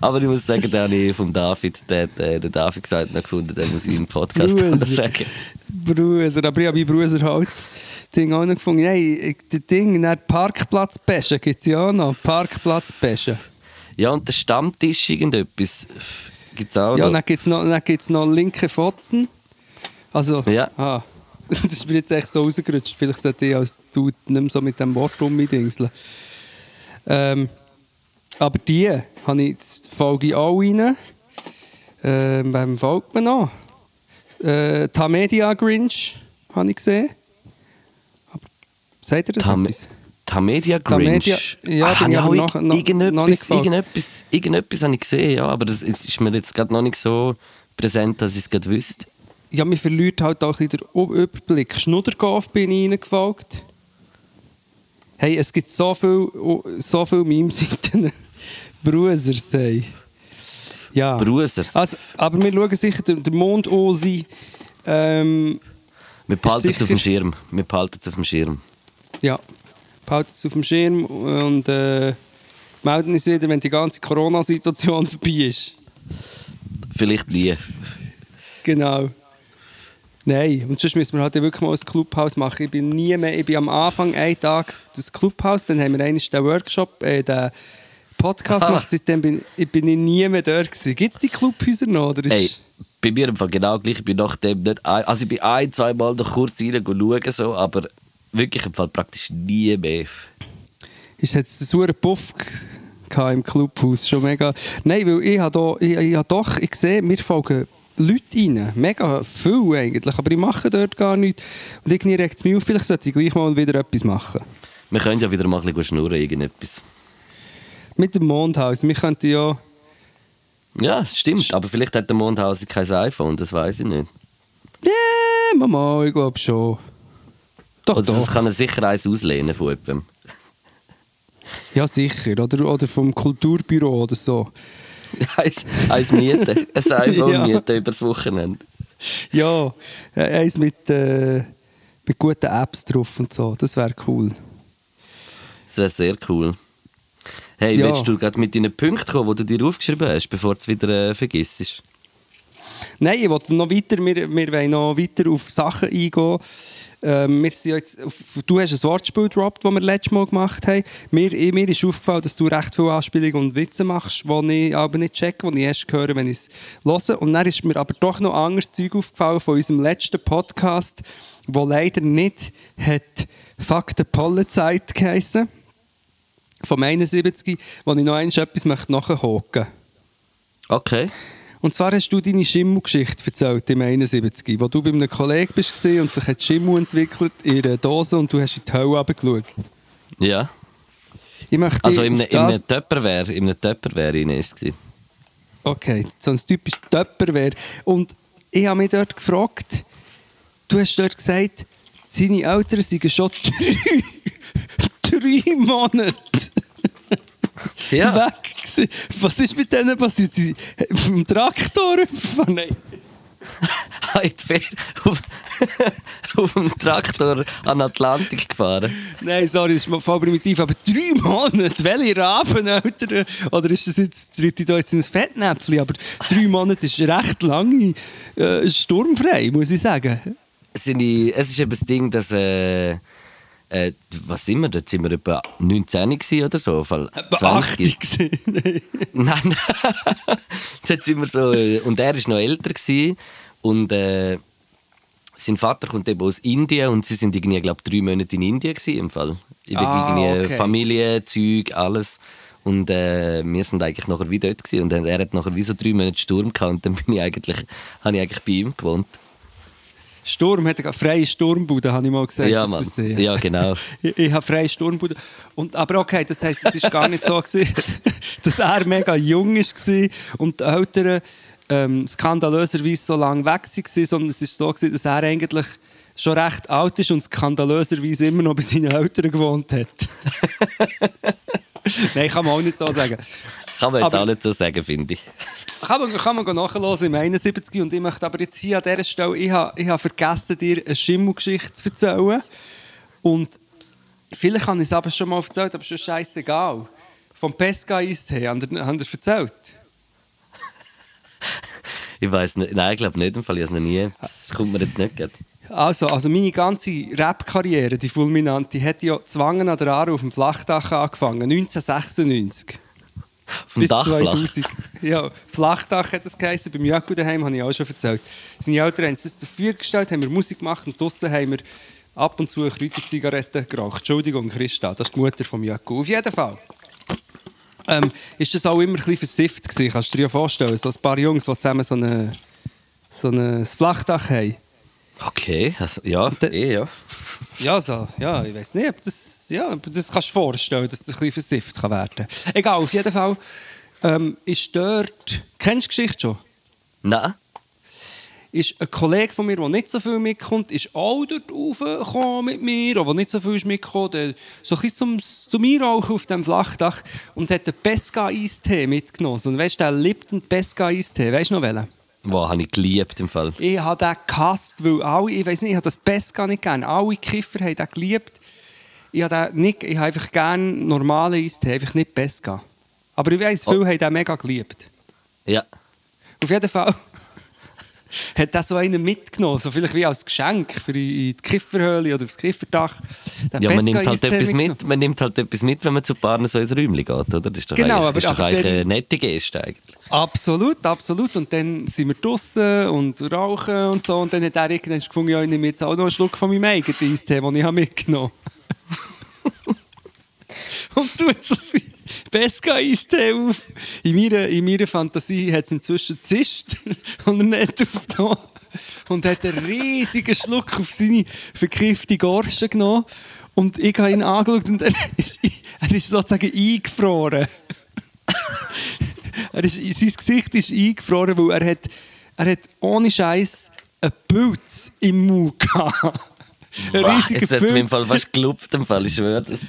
aber ich muss sagen, den habe ich vom David, der, der, der David gesagt, noch gefunden, den muss ich im Podcast Bruser. sagen. Bruser, aber ich habe bei Bruserholz Ding auch noch gefunden. Hey, das Ding, dann Parkplatzbäschen gibt es ja auch noch. Parkplatzbäschen. Ja, und der Stammtisch, irgendetwas, gibt es auch Ja, noch. dann gibt es noch, dann gibt's noch linke Fotzen. Also, Ja. ah, [laughs] das ist mir jetzt echt so rausgerutscht. Vielleicht sollte ich als Dude nicht mehr so mit dem Wort rumdingseln. Ähm, aber die habe ich, folge ich auch rein. Ähm, wem folgt man noch? Äh, Tamedia Grinch habe ich gesehen. Aber, sagt ihr das Tam etwas? Tamedia Tamedia- Grinch. ja, Ah, bin ich habe aber noch- noch- noch nicht irgendetwas, irgendetwas, irgendetwas habe ich gesehen, ja, aber das ist ist mir jetzt gerade noch nicht so präsent, dass ich es gerade wüsste. Ja, mir verliert halt auch ein bisschen den Überblick. Schnuddergolf bin ich reingefolgt. Hey, es gibt so viel, so viel Meme-Seiten. [laughs] Brusers, hey. Ja. Brusers. Also, aber wir schauen sicher den, den Mond an. Ähm, Wir behalten es auf dem Schirm. Wir behalten es auf dem Schirm. ja, behalten es auf dem Schirm und äh, melden uns wieder, wenn die ganze Corona-Situation [laughs] vorbei ist. Vielleicht nie. Genau. Nein, und sonst müssen wir halt wirklich mal ein Clubhaus machen. Ich bin nie mehr, ich bin am Anfang einen Tag das Clubhaus, dann haben wir einmal den Workshop, äh, den Podcast Ah. gemacht, seitdem bin ich, bin ich nie mehr dort gewesen. Gibt es die Clubhäuser noch? Oder Ey, bei mir im Fall genau gleich. Ich bin nachdem nicht ein, also ich bin ein, zwei Mal noch kurz rein schauen, so, aber wirklich im Fall praktisch nie mehr. ist jetzt ein saurer Puff im Clubhaus, schon mega. Nein, weil ich habe da, ich, ich habe doch, ich sehe, mir folgen Leute rein, mega viel eigentlich, aber ich mache dort gar nichts. Und irgendwie regt es mich auf, vielleicht sollte ich gleich mal wieder etwas machen. Wir können ja wieder mal ein bisschen schnurren, irgendetwas. Mit dem Mondhaus, wir könnten ja... Ja, stimmt. Aber vielleicht hat der Mondhauser kein iPhone, das weiß ich nicht. Ja, Mama, ich glaube schon. Doch, Oder das doch. kann er sicher eins auslehnen von jemandem. Ja, sicher. Oder, oder vom Kulturbüro oder so. [laughs] eins, eins mieten. Ein iPhone [laughs] Ja. mieten übers Wochenende. Ja, eins mit, äh, mit guten Apps drauf und so. Das wäre cool. Das wäre sehr cool. Hey, Ja. willst du gerade mit deinen Punkten kommen, die du dir aufgeschrieben hast, bevor du es wieder äh, vergisst? Nein, ich wollte noch weiter, wir, wir wollen noch weiter auf Sachen eingehen. Ähm, ja jetzt, du hast ein Wortspiel gedroppt, das wir letztes Mal gemacht haben. Mir, ich- mir ist aufgefallen, dass du recht viele Anspielungen und Witze machst, die ich aber nicht checke, die ich erst höre, wenn ich es höre. Und dann ist mir aber doch noch anderes Zeug aufgefallen von unserem letzten Podcast, wo leider nicht hat «Fuck the Pollenzeit» geheissen. Vom 71, wo ich noch eins etwas nachhaken möchte. Okay. Und zwar hast du deine Schimmelgeschichte erzählt im 71, wo du bei einem Kollegen bist und sich hat Schimmel entwickelt in einer Dose und du hast in die Hölle runtergeschaut. Ja. Ich möchte Also in einem, Töpperwehr, in einem Töpperwehr rein es. Okay, so ein typisch Töpperwehr. Und ich habe mich dort gefragt, du hast dort gesagt, seine Eltern seien schon [laughs] drei, drei Monate Ja. Gewesen. Was ist mit denen passiert? Sie vom Traktor [laughs] überfahren? [laughs] Die Fer- auf, [laughs] auf dem Traktor an den Atlantik gefahren. Nein, sorry, das ist voll primitiv, aber drei Monate, welche Raben, Alter? Oder ist das jetzt, tritt ich da jetzt in ein Fettnäpfchen? Aber drei Monate ist recht lange äh, sturmfrei, muss ich sagen. Es ist eben das Ding, dass äh, Äh, was sind wir? Dort sind wir etwa 19 gewesen oder so. Fall Etwa 20. 80 gewesen. Nein, nein. [laughs] Dort sind wir so, äh, und er war noch älter. Gewesen, und äh, sein Vater kommt eben aus Indien und sie sind irgendwie, glaube drei Monate in Indien gewesen, im Fall. Ah, irgendwie okay. Familie, Zeug, alles. Und äh, wir sind eigentlich nachher wieder dort gewesen. und er hat nachher wie so drei Monate Sturm gehabt und dann bin ich eigentlich, habe ich eigentlich bei ihm gewohnt. Sturm, hat er freie Sturmbude, habe ich mal gesagt. Ja, Mann. Versehen. Ja, genau. [laughs] Ich, ich habe freie Sturmbude. Und, aber okay, das heisst, es war gar nicht so, gewesen, [laughs] dass er mega jung war und die Eltern ähm, skandalöserweise so lange weg waren, sondern es war so, gewesen, dass er eigentlich schon recht alt ist und skandalöserweise immer noch bei seinen Eltern gewohnt hat. [laughs] Nein, kann man auch nicht so sagen. Kann man jetzt Aber- auch nicht so sagen, finde ich. [laughs] Kann man, kann man nachhören im 71. Und ich möchte aber jetzt hier an dieser Stelle, ich habe, ich habe vergessen, dir eine Schimmelgeschichte zu erzählen. Und vielleicht habe ich es aber schon mal erzählt, aber schon scheißegal. Vom Pesca Eistee, haben ihr, ihr erzählt? [laughs] Ich weiß nicht, nein, ich glaube nicht, im Fall, ich habe es noch nie. Das kommt mir jetzt nicht. Also, also meine ganze Rap-Karriere, die fulminante, hat ja zwangen an der Aare auf dem Flachdach angefangen, 1996. Vom bis Dach flach. 2000. Ja, Flachdach hat das geheißen. Beim Jaku daheim habe ich auch schon erzählt. Seine Eltern haben uns das zur Verfügung gestellt, haben wir Musik gemacht und draussen haben wir ab und zu Kräuterzigaretten geraucht. Entschuldigung, Christa, das ist die Mutter vom Jaku. Auf jeden Fall. Ähm, ist das auch immer ein bisschen versifft gewesen, kannst du dir ja vorstellen. So ein paar Jungs, die zusammen so, eine, so ein Flachdach haben. Okay, also, ja, eh, ja. Ja, so, ja, ich weiß nicht, ob das, ja, aber das kannst du vorstellen, dass das ein bisschen versifft kann werden Egal, auf jeden Fall ähm, ist dort, kennst du die Geschichte schon? Nein. Ist ein Kollege von mir, der nicht so viel mitkommt, ist auch dort raufgekommen mit mir, aber nicht so viel ist mitgekommen, der, so ein bisschen zum, zum Einrauchen auf dem Flachdach und hat einen Pesca-Eistee mitgenommen. Und weißt du, der Lipton Pesca-Eistee, weißt du noch welchen? Wow, habe ich geliebt im Fall. Ich habe den gehasst, weil alle, ich weiß nicht, ich habe das Pesca nicht gerne. Alle Kiffer haben den geliebt. Ich habe, den nicht, ich habe einfach gerne normalen Eistee, einfach nicht Pesca. Aber ich weiss, viele haben den mega geliebt. Ja. Auf jeden Fall hat er so einen mitgenommen, so vielleicht wie als Geschenk für in die Kifferhöhle oder aufs Kifferdach. Ja, man nimmt, halt etwas mit, man nimmt halt etwas mit, wenn man zu Paaren so ins Räumchen geht, oder? Das ist doch Genau, eigentlich, aber- das ist doch aber eigentlich eine nette Geste eigentlich. Absolut, absolut. Und dann sind wir draußen und rauchen und so. Und dann hat er irgendwann gefunden, ja, ich nehme jetzt auch noch einen Schluck von meinem eigenen Eistee, den ich habe mitgenommen habe. [laughs] und tut so sein Pesca-Eistee auf. In meiner, in meiner Fantasie hat es inzwischen zischt [laughs] und er nicht aufgenommen. Und hat einen riesigen Schluck auf seine verkiffte Gorsche genommen. Und ich habe ihn angeschaut und er [laughs] ist, er ist sozusagen eingefroren. [laughs] Er ist, sein Gesicht ist eingefroren, weil er hat, er hat ohne Scheiß einen Pilz im Mund gehabt. Ein Wow, riesiger jetzt im Pilz. Fall fast gelupft, im Fall, ich schwöre das.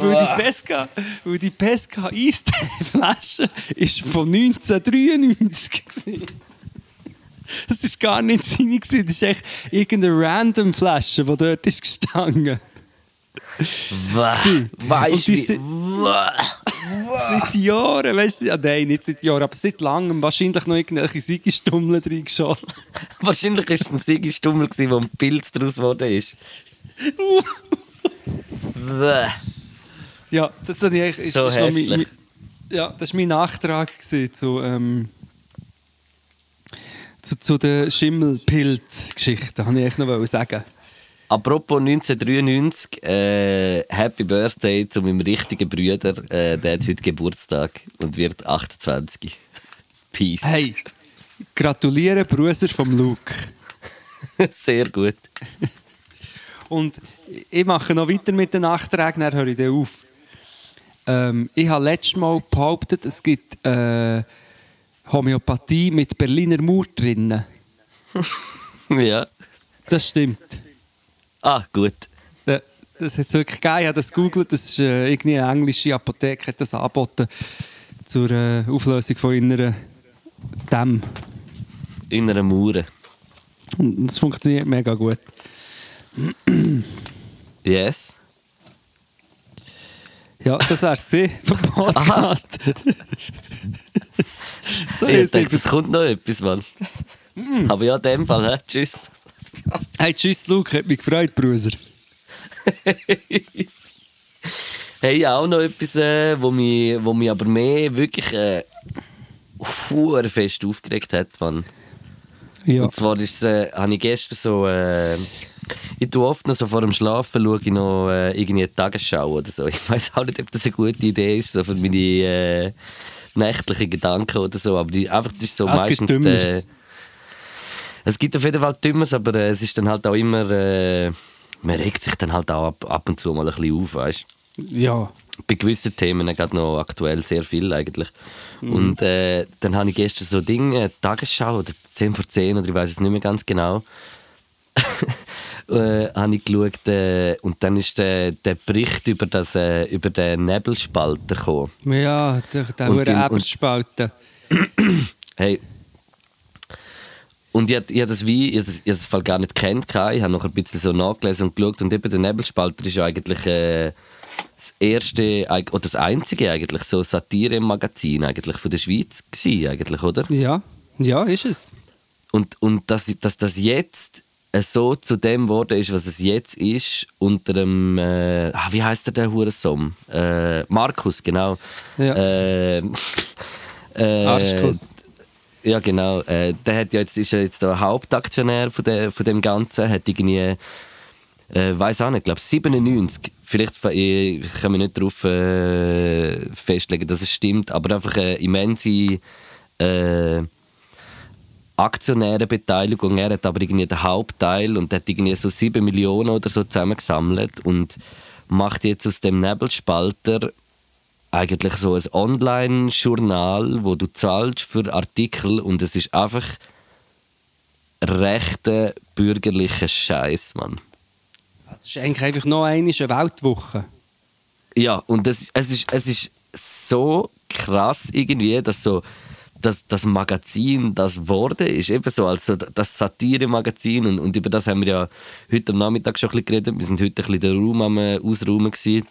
Weil die Pesca, weil die Pesca Eistee-Flasche ist von 1993 gewesen. Das war gar nicht seine, das ist echt irgendeine random Flasche, die dort ist gestanden. Weißt du, Wow. Seit Jahren, weißt du? Ja, nein, nicht seit Jahren, aber seit langem. Wahrscheinlich noch irgendwelche Siegestummeln reingeschossen. [laughs] Wahrscheinlich war es ein Sigi-Stummel, gewesen, wo ein Pilz daraus geworden ist. Ja, das ich eigentlich- So noch mein- hässlich. mein- ja, das war mein Nachtrag zu, ähm, zu, zu der Schimmelpilz-Geschichte. habe ich noch sagen. Apropos 1993, äh, Happy Birthday zu meinem richtigen Bruder. Äh, der hat heute Geburtstag und wird 28. [laughs] Peace. Hey, gratuliere, Bruder vom Luke. [laughs] Sehr gut. Und ich mache noch weiter mit den Nachträgen, dann höre ich dann auf. Ähm, ich habe letztes Mal behauptet, es gibt äh, Homöopathie mit Berliner Mauer drinnen. [laughs] ja. Das stimmt. Ah, gut. Da- Das hat es wirklich gegeben. Ich habe das gegoogelt. Das ist äh, irgendwie eine englische Apotheke, hat das angeboten zur äh, Auflösung von inneren Dämmen. Innere Mauern. Und das funktioniert mega gut. Yes. Ja, das gewesen vom [laughs] Podcast. [laughs] [laughs] so, Ich denke, es kommt noch etwas, Mann. Aber ja, in dem Fall, hä? tschüss. [laughs] Hey, tschüss, Luke. Hat mich gefreut, Bruder. Hey, auch noch etwas, äh, wo, mich, wo mich aber mehr wirklich äh, fest aufgeregt hat, Mann. Ja. Und zwar ist, äh, habe ich gestern so. Äh, ich tue oft noch so vor dem Schlafen schaue ich noch äh, irgendwie eine Tagesschau oder so. Ich weiß auch nicht, ob das eine gute Idee ist, so für meine äh, nächtlichen Gedanken oder so. Aber die, einfach, das ist so Ah, es gibt meistens. Dümmeres. Äh, es gibt auf jeden Fall Dümmeres, aber äh, es ist dann halt auch immer. Äh, man regt sich dann halt auch ab, ab und zu mal ein bisschen auf, weißt Ja. bei gewissen Themen gerade noch aktuell sehr viel eigentlich. Und äh, dann habe ich gestern so Dinge, Tagesschau oder 10 vor 10 oder ich weiß es nicht mehr ganz genau, [laughs] äh, habe ich geschaut äh, und dann ist der, der Bericht über, das, äh, über den Nebelspalter gekommen. Ja, der, Eberspalten. Hey. Und ich, hab- ich habe das wie, ich das, ich das Fall gar nicht kennt. Ich habe noch ein bisschen so nachgelesen und geschaut und eben der Nebelspalter ist ja eigentlich äh, das erste oder das einzige eigentlich so Satire-Magazin eigentlich von der Schweiz gewesen, eigentlich, oder? Ja, ja, ist es. Und, und dass, dass das jetzt äh, so zu dem geworden ist, was es jetzt ist, unter dem, äh, ah, wie heißt der, der Hurensohn? Äh, Markus, genau. Ja. Äh, [laughs] äh, Arschkuss. Ja, genau. Äh, der hat ja jetzt, ist ja jetzt der Hauptaktionär von, der, von dem Ganzen, hat irgendwie, äh, weiß auch nicht, glaube 97. Vielleicht äh, ich kann mich nicht darauf äh, festlegen, dass es stimmt, aber einfach eine immense äh, Aktionärenbeteiligung. Er hat aber irgendwie den Hauptteil und hat irgendwie so 7 Millionen oder so zusammengesammelt und macht jetzt aus dem Nebelspalter eigentlich so ein Online-Journal, wo du zahlst für Artikel und es ist einfach rechter bürgerlicher Scheiß, Mann. Es ist eigentlich einfach noch eine Weltwoche. Ja, und das, es, ist, es ist so krass irgendwie, dass so dass das Magazin das geworden ist, eben so als so das Satire-Magazin und, und über das haben wir ja heute am Nachmittag schon ein bisschen geredet. Wir sind heute ein bisschen den Raum am äh, Ausräumen gewesen.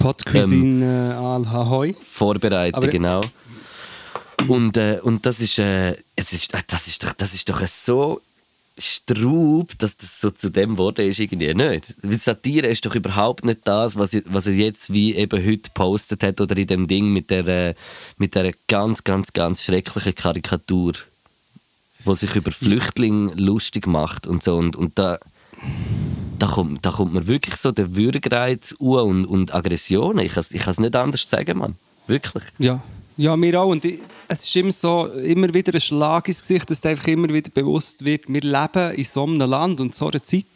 Podcuisine ähm, al Hahoi. Vorbereiten, Aber- genau. Und, äh, und das ist, äh, es ist, äh, das ist doch, das ist doch so Straub, dass das so zu dem geworden ist, irgendwie nicht. Weil Satire ist doch überhaupt nicht das, was er, was er jetzt wie eben heute gepostet hat oder in dem Ding mit der, äh, mit der ganz, ganz, ganz schrecklichen Karikatur, wo sich über Flüchtlinge lustig macht und so. Und, und da, da, kommt, da kommt mir wirklich so der Würgereiz und, und Aggressionen. Ich kann es nicht anders sagen, Mann. Wirklich. Ja. Ja, mir auch. Und ich, es ist immer so, immer wieder ein Schlag ins Gesicht, dass einfach immer wieder bewusst wird, wir leben in so einem Land und so einer Zeit,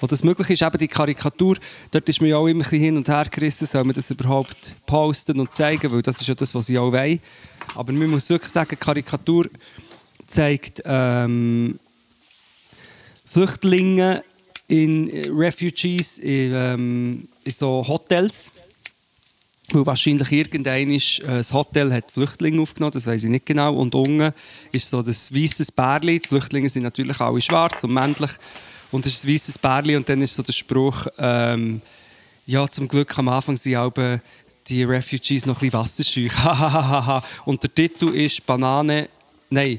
wo das möglich ist. Eben die Karikatur, dort ist mir auch immer ein hin und her gerissen, soll man das überhaupt posten und zeigen, weil das ist ja das, was ich auch will. Aber man muss wirklich sagen, Karikatur zeigt ähm, Flüchtlinge in äh, Refugees, in, ähm, in so Hotels. Weil wahrscheinlich irgendein ist, äh, das Hotel hat Flüchtlinge aufgenommen, das weiß ich nicht genau. Und unten ist so das weißes Bärli. Die Flüchtlinge sind natürlich alle schwarz und männlich. Und es ist ein weißes Bärli und dann ist so der Spruch, ähm, ja, zum Glück am Anfang sind auch die Refugees noch ein bisschen wasserscheu. [laughs] und der Titel ist Banane, nein,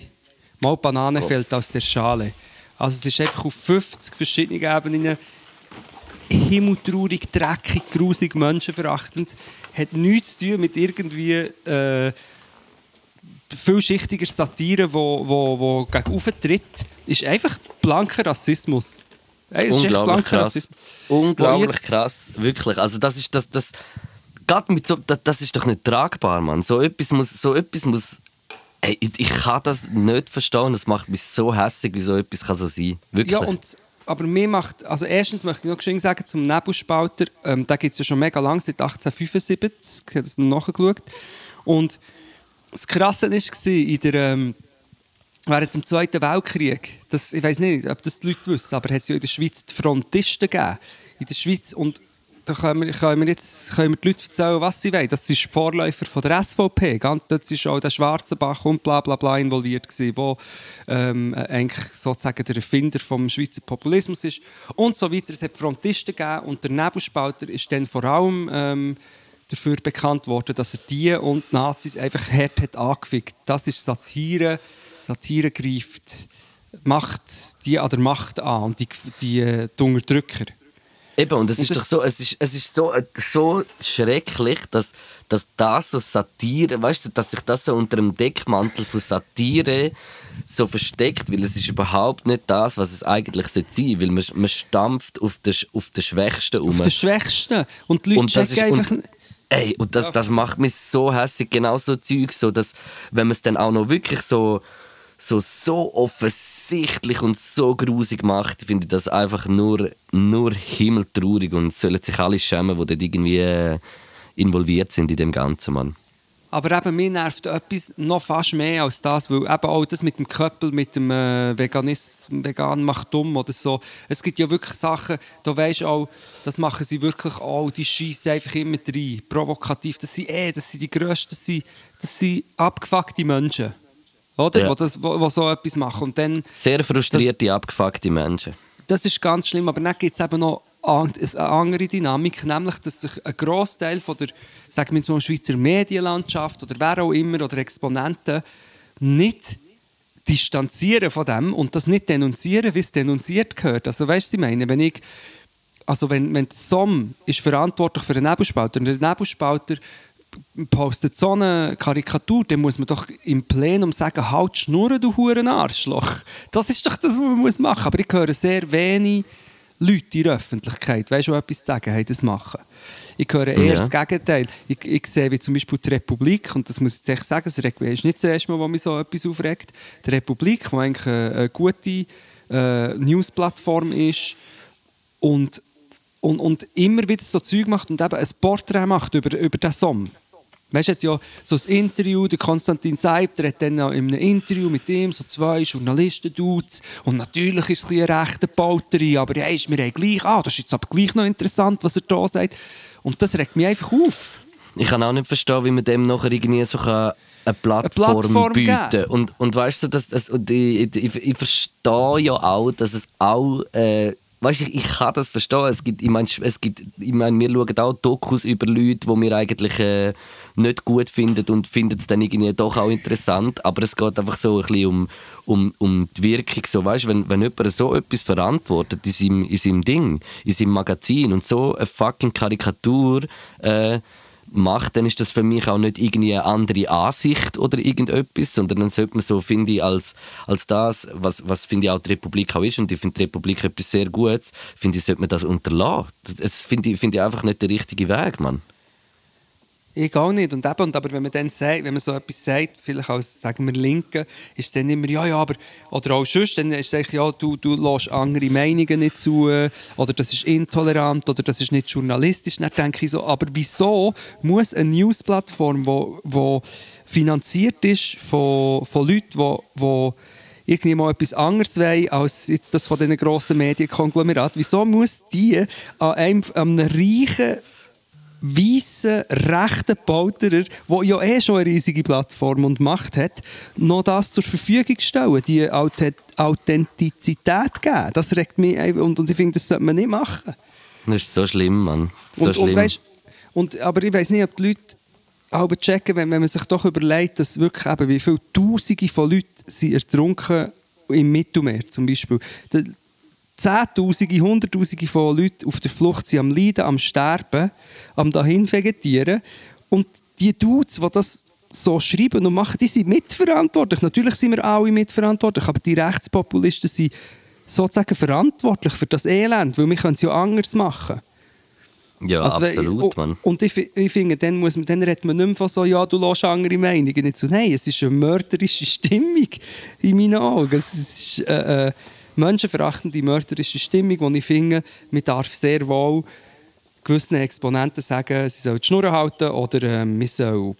mal Banane fällt aus der Schale. Also es ist einfach auf 50 verschiedenen Ebenen himmeltraurig, dreckig, grusig, menschenverachtend. Hat nichts zu tun mit irgendwie äh, vielschichtiger Satire, wo, wo, wo gegen auftritt. Ist einfach blanker Rassismus. Ist Unglaublich blanker krass. Rassismus. Unglaublich krass, wirklich. Also das ist das, das, mit so, das, das ist doch nicht tragbar, Mann. So etwas muss, so etwas muss. Ey, ich, kann das nicht verstehen. Das macht mich so hässlich, wie so etwas kann so sein. Wirklich. Ja, und, aber mir macht, also erstens möchte ich noch geschwind sagen, zum Nebelspalter, ähm, da gibt es ja schon mega lang, seit 1875, ich habe das noch nachgeschaut. Und das Krasse war, in der, ähm, während dem Zweiten Weltkrieg, das, ich weiß nicht, ob das die Leute wissen, aber hat es ja in der Schweiz die Frontisten gegeben. In der Schweiz, und da können wir, können wir jetzt können wir die Leute erzählen, was sie wollen. Das ist Vorläufer von der SVP. Ganz, dort war auch der Schwarzenbach und bla bla bla involviert, gewesen, wo ähm, äh, eigentlich sozusagen der Erfinder vom Schweizer Populismus ist. Und so weiter. Es hat Frontisten gegeben und der Nebelspalter ist dann vor allem ähm, dafür bekannt worden, dass er die und die Nazis einfach hart hat angefickt. Das ist Satire. Satire greift Macht, die an der Macht an und die, die, äh, die Unterdrücker. Eben, und es Und ist doch so, es ist, es ist so, äh, so schrecklich, dass, dass das so Satire, weißt du, dass sich das so unter dem Deckmantel von Satire so versteckt, weil es ist überhaupt nicht das, was es eigentlich sein sollte, weil man, man stampft auf den, auf den Schwächsten um. Auf den Schwächsten. Und die Leute Und das checken ist- einfach... und- Ey, und das, das macht mich so hässlich, genau so Zeug, so dass, wenn man es dann auch noch wirklich so, so, so offensichtlich und so grusig macht, finde ich das einfach nur, nur himmeltraurig und sollen sich alle schämen, die dort irgendwie äh, involviert sind in dem Ganzen, Mann. Aber eben, mir nervt etwas noch fast mehr als das, weil eben auch das mit dem Köppel, mit dem äh, Veganismus, Vegan macht dumm oder so. Es gibt ja wirklich Sachen, da weisst auch, das machen sie wirklich auch, die schießen einfach immer rein, provokativ. Das sind eh, das sind die Grössten, das sind, das sind abgefuckte Menschen. Oder? Ja. Wo, das, wo, wo so etwas machen. Und dann, Sehr frustrierte, abgefuckte Menschen. das ist ganz schlimm, aber dann gibt es eben noch eine andere Dynamik, nämlich, dass sich ein Großteil von der, sagen wir jetzt mal, Schweizer Medienlandschaft oder wer auch immer oder Exponenten nicht distanzieren von dem und das nicht denunzieren, wie es denunziert gehört. Also weißt du, ich meine, wenn ich also wenn, wenn der SOM ist verantwortlich für den Nebelspalter und der Nebelspalter postet so eine Karikatur, dann muss man doch im Plenum sagen, halt Schnurren, du Huren Arschloch. Das ist doch das, was man muss machen. Aber ich höre sehr wenig Leute in der Öffentlichkeit, weißt du, etwas zu sagen haben, das machen. Ich höre eher Ja. das Gegenteil. Ich, ich sehe, wie zum Beispiel die Republik, und das muss ich jetzt echt sagen, das ist nicht das erste Mal, wo mich so etwas aufregt, die Republik, die eigentlich eine, eine gute äh, Newsplattform ist, und, und, und immer wieder so Zeug macht und eben ein Porträt macht über, über den Song. Weißt du, hat ja so ein Interview, der Konstantin Seib, der hat dann in einem Interview mit ihm so zwei Journalisten dudes und natürlich ist es ein bisschen eine rechte Polterei, aber ja, ist mir gleich, ah, das ist jetzt aber gleich noch interessant, was er da sagt. Und das regt mich einfach auf. Ich kann auch nicht verstehen, wie man dem nachher irgendwie so kann eine Plattform, Plattform bieten geben. Und, und weißt du, dass, dass, ich, ich, ich verstehe ja auch, dass es auch. Äh, weißt du, ich, ich kann das verstehen. Es gibt, ich meine, es gibt, ich meine, wir schauen auch Dokus über Leute, die wir eigentlich äh, nicht gut finden und finden es dann irgendwie doch auch interessant. Aber es geht einfach so ein bisschen um, um, um die Wirkung. So, weißt, wenn, wenn jemand so etwas verantwortet in seinem, in seinem Ding, in seinem Magazin und so eine fucking Karikatur. Äh, macht, dann ist das für mich auch nicht irgendwie eine andere Ansicht oder irgendetwas, sondern dann sollte man so, finde ich, als, als das, was, was finde ich auch die Republik auch ist, und ich finde die Republik etwas sehr Gutes, finde ich, sollte man das unterlassen. Das, das finde ich, finde ich einfach nicht der richtige Weg, Mann. Ich auch nicht. Und eben, und aber wenn man dann sagt, wenn man so etwas sagt, vielleicht als, sagen wir, Linken, ist es dann immer, ja, ja, aber, oder auch sonst, dann ist es ja, du, du lässt andere Meinungen nicht zu, oder das ist intolerant, oder das ist nicht journalistisch. Dann denke ich so, aber wieso muss eine Newsplattform, wo, wo finanziert ist von, von Leuten, wo, wo irgendwie mal etwas anderes wollen, als jetzt das von diesen grossen Medienkonglomerat, wieso muss die an einem, an einem reichen weißen, rechten Polterer, der ja eh schon eine riesige Plattform und Macht hat, noch das zur Verfügung stellen, die Authent Authentizität geben. Das regt mich und, und ich finde, das sollte man nicht machen. Das ist so schlimm, Mann. So und, schlimm. und, weißt, und, aber ich weiß nicht, ob die Leute aber checken, wenn, wenn man sich doch überlegt, dass wirklich eben, wie viele Tausende von Leuten sind ertrunken im Mittelmeer zum Beispiel. Zehntausende, Hunderttausende von Leuten auf der Flucht sind am Leiden, am Sterben, am dahin vegetieren. Und die Dudes, die das so schreiben und machen, die sind mitverantwortlich. Natürlich sind wir alle mitverantwortlich, aber die Rechtspopulisten sind sozusagen verantwortlich für das Elend, weil wir können es ja anders machen. ja, Also, absolut, und- Mann. Und ich, ich finde, dann, muss man, dann redet man nicht mehr von so, ja, du lässt andere Meinungen nicht zu. Nein, es ist eine mörderische Stimmung in meinen Augen. Es ist äh, äh, menschenverachtende, mörderische Stimmung, die ich finde, man darf sehr wohl gewissen Exponenten sagen, sie sollen die Schnur halten oder ähm, man soll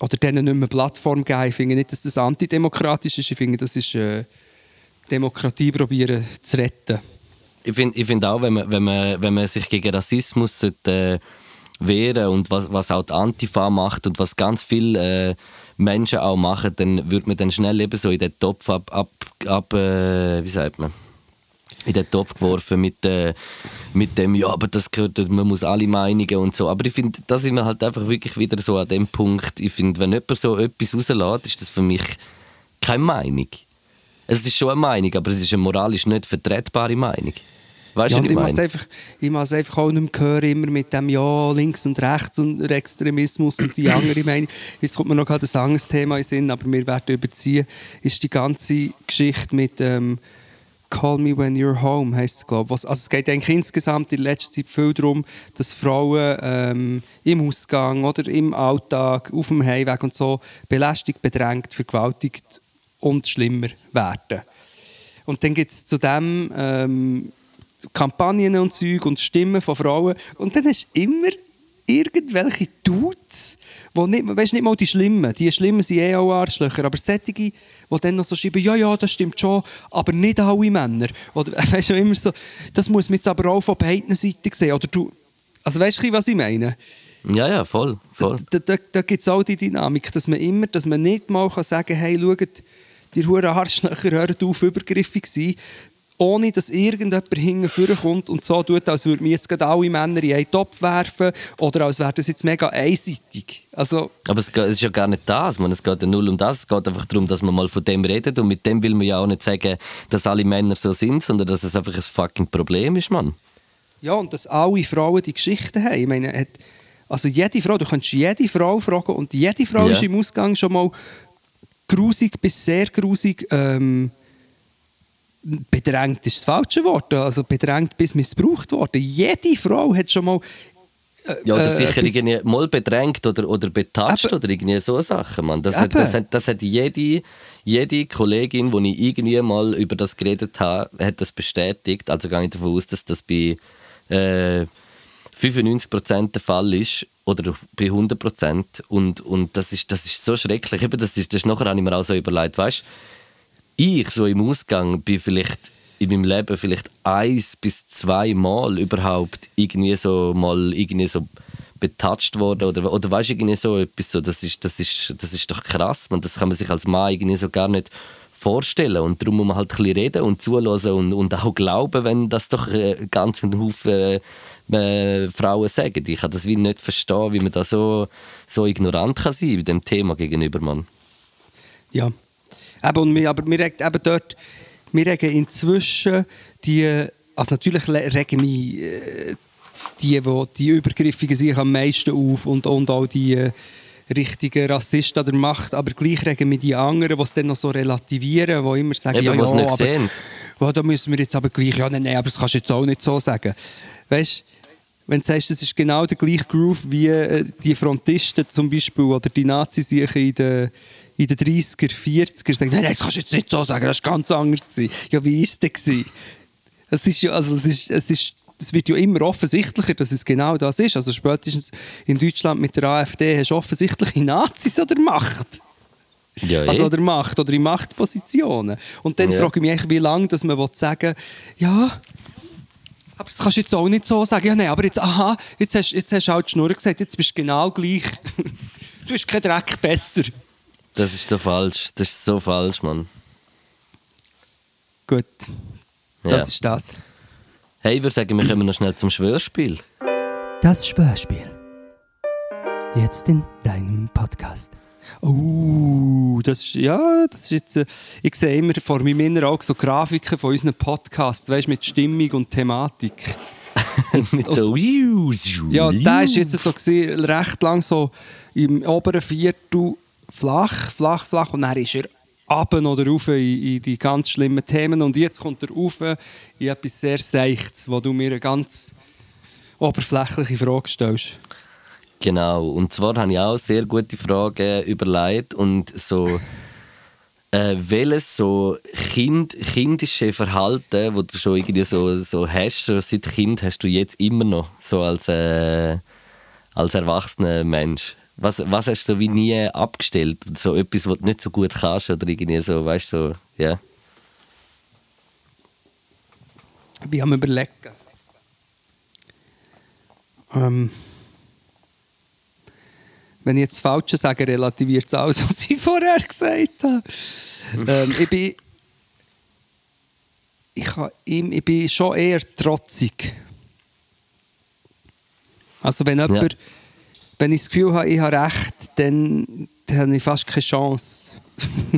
oder denen nicht mehr Plattform geben. Ich finde nicht, dass das antidemokratisch ist. Ich finde, das ist äh, Demokratie probieren zu retten. Ich finde ich find auch, wenn man, wenn, man, wenn man sich gegen Rassismus sollte, äh, wehren und was, was auch die Antifa macht und was ganz viele äh, Menschen auch machen, dann würde man dann schnell eben so in den Topf ab, ab, ab äh, wie sagt man, in den Topf geworfen mit, äh, mit dem, ja, aber das gehört, man muss alle Meinungen und so. Aber ich finde, da sind wir halt einfach wirklich wieder so an dem Punkt. Ich finde, wenn jemand so etwas rauslässt, ist das für mich keine Meinung. Es ist schon eine Meinung, aber es ist eine moralisch nicht vertretbare Meinung. Weißt ja, du, ich ich einfach, ich muss einfach auch nicht mehr hören, immer mit dem Ja, links und rechts und Extremismus und die andere [laughs] Meinung. Jetzt kommt mir noch gerade ein anderes Thema in den Sinn, aber wir werden überziehen, ist die ganze Geschichte mit ähm, Call Me When You're Home, heisst es, glaube ich. Also es geht eigentlich insgesamt in letzter Zeit viel darum, dass Frauen ähm, im Ausgang oder im Alltag, auf dem Heimweg und so belästigt, bedrängt, vergewaltigt und schlimmer werden. Und dann gibt es zu dem ähm, Kampagnen und Zeug und Stimmen von Frauen. Und dann hast du immer irgendwelche Dudes, wo nicht, weißt, nicht mal die Schlimmen, die Schlimmen sind eh auch Arschlöcher, aber solche, die dann noch so schreiben, ja, ja, das stimmt schon, aber nicht alle Männer. Oder [laughs] weißt du, immer so, das muss man jetzt aber auch von beiden Seiten sehen. Oder du, also weißt du, was ich meine? Ja, ja, voll. voll. Da, da, da gibt es auch die Dynamik, dass man immer, dass man nicht mal kann sagen kann, hey, schaut, die Huren Arschlöcher hören auf, übergriffig sein, ohne dass irgendjemand hinten vorkommt und so tut, als würden wir jetzt gerade alle Männer in einen Topf werfen oder als wäre das jetzt mega einseitig. Also, Aber es, ist ja gar nicht das. Man, es geht ja null um das. Es geht einfach darum, dass man mal von dem redet. Und mit dem will man ja auch nicht sagen, dass alle Männer so sind, sondern dass es einfach ein fucking Problem ist, Mann. ja, und dass alle Frauen die Geschichten haben. Ich meine, also jede Frau, du kannst jede Frau fragen und jede Frau Ja. ist im Ausgang schon mal grusig bis sehr grusig ähm, bedrängt ist das falsche Wort, also bedrängt bis missbraucht worden. Jede Frau hat schon mal äh, Ja, oder äh, sicher irgendwie mal bedrängt oder, oder betatscht oder irgendwie so Sachen, Mann. Das, hat, das, hat, das hat jede, jede Kollegin, die ich irgendwie mal über das geredet habe, hat das bestätigt. Also gehe ich davon aus, dass das bei äh, 95% der Fall ist oder bei 100%. Und, und das, ist, das ist so schrecklich. Eben, das ist, das nachher habe ich mir auch so überlegt, weißt ich so im Ausgang bin vielleicht in meinem Leben vielleicht eins bis zwei Mal überhaupt irgendwie so mal irgendwie so betatscht worden oder, oder weißt irgendwie so etwas so, das ist, das ist, das ist doch krass, man, das kann man sich als Mann irgendwie so gar nicht vorstellen und darum muss man halt ein reden und zuhören und, und auch glauben, wenn das doch äh, ganz ein Haufen äh, Frauen sagen. Ich kann das wie nicht verstehen, wie man da so, so ignorant kann sein bei dem Thema gegenüber, Mann. Ja. Eben, und wir, aber wir regen eben dort, wir regen inzwischen die, also natürlich regen mich äh, die, wo die Übergriffigen sich am meisten auf und, und auch die äh, richtigen Rassisten an der Macht, aber gleich regen mich die anderen, die es dann noch so relativieren, die immer sagen, Eben, ja, was ja, nicht aber, sehen. ja, da müssen wir jetzt aber gleich, ja, nein, nein, aber das kannst du jetzt auch nicht so sagen. Weißt du, wenn du sagst, das ist genau der gleiche Groove wie äh, die Frontisten zum Beispiel oder die Nazis sich in den, in den 30er, 40er sagen, nein, nein, das kannst du jetzt nicht so sagen, das war ganz anders. Gewesen. Ja, wie war es denn? gewesen? Es, ist ja, also, es, ist, es, ist, es wird ja immer offensichtlicher, dass es genau das ist. Also spätestens in Deutschland mit der AfD hast du offensichtliche Nazis an der Macht. Ja, eh. Also an der Macht oder in Machtpositionen. Und dann Ja. frage ich mich, wie lange dass man will sagen ja, aber das kannst du jetzt auch nicht so sagen. Ja, nein, aber jetzt, aha, jetzt hast, jetzt hast du halt die Schnur gesagt, jetzt bist du genau gleich. [laughs] du bist kein Dreck besser. Das ist so falsch. Das ist so falsch, Mann. Gut, das Ja. ist das. Hey, würde sagen, wir kommen noch schnell zum Schwörspiel. Das Schwörspiel. Jetzt in deinem Podcast. Oh, das ist, ja, das ist jetzt, äh, ich sehe immer vor meinem inneren Auge so Grafiken von unseren Podcasts, weißt, mit Stimmung und Thematik. [laughs] Mit so Ja, der ist jetzt so gewesen, recht lang so im oberen Viertel flach, flach, flach und dann ist er ab oder rauf in, in die ganz schlimmen Themen und jetzt kommt er rauf in etwas sehr Seichtes, wo du mir eine ganz oberflächliche Frage stellst. Genau. Und zwar habe ich auch sehr gute Fragen überlegt und so äh, welches so kind, kindische Verhalten, wo du schon irgendwie so, so hast, so seit Kind hast du jetzt immer noch so als, äh, als erwachsener Mensch. Was, was hast du so wie nie abgestellt? So etwas, was du nicht so gut kannst oder irgendwie so, weißt du, so, ja. Ich bin am überlegen. Ähm, wenn ich jetzt das Falsche sage, relativiert es alles, [laughs] was ich vorher gesagt habe. ähm, ich, bin, ich, ha- ich, ich bin schon eher trotzig. Also wenn jemand, wenn ich das Gefühl habe, ich habe recht, dann, dann habe ich fast keine Chance.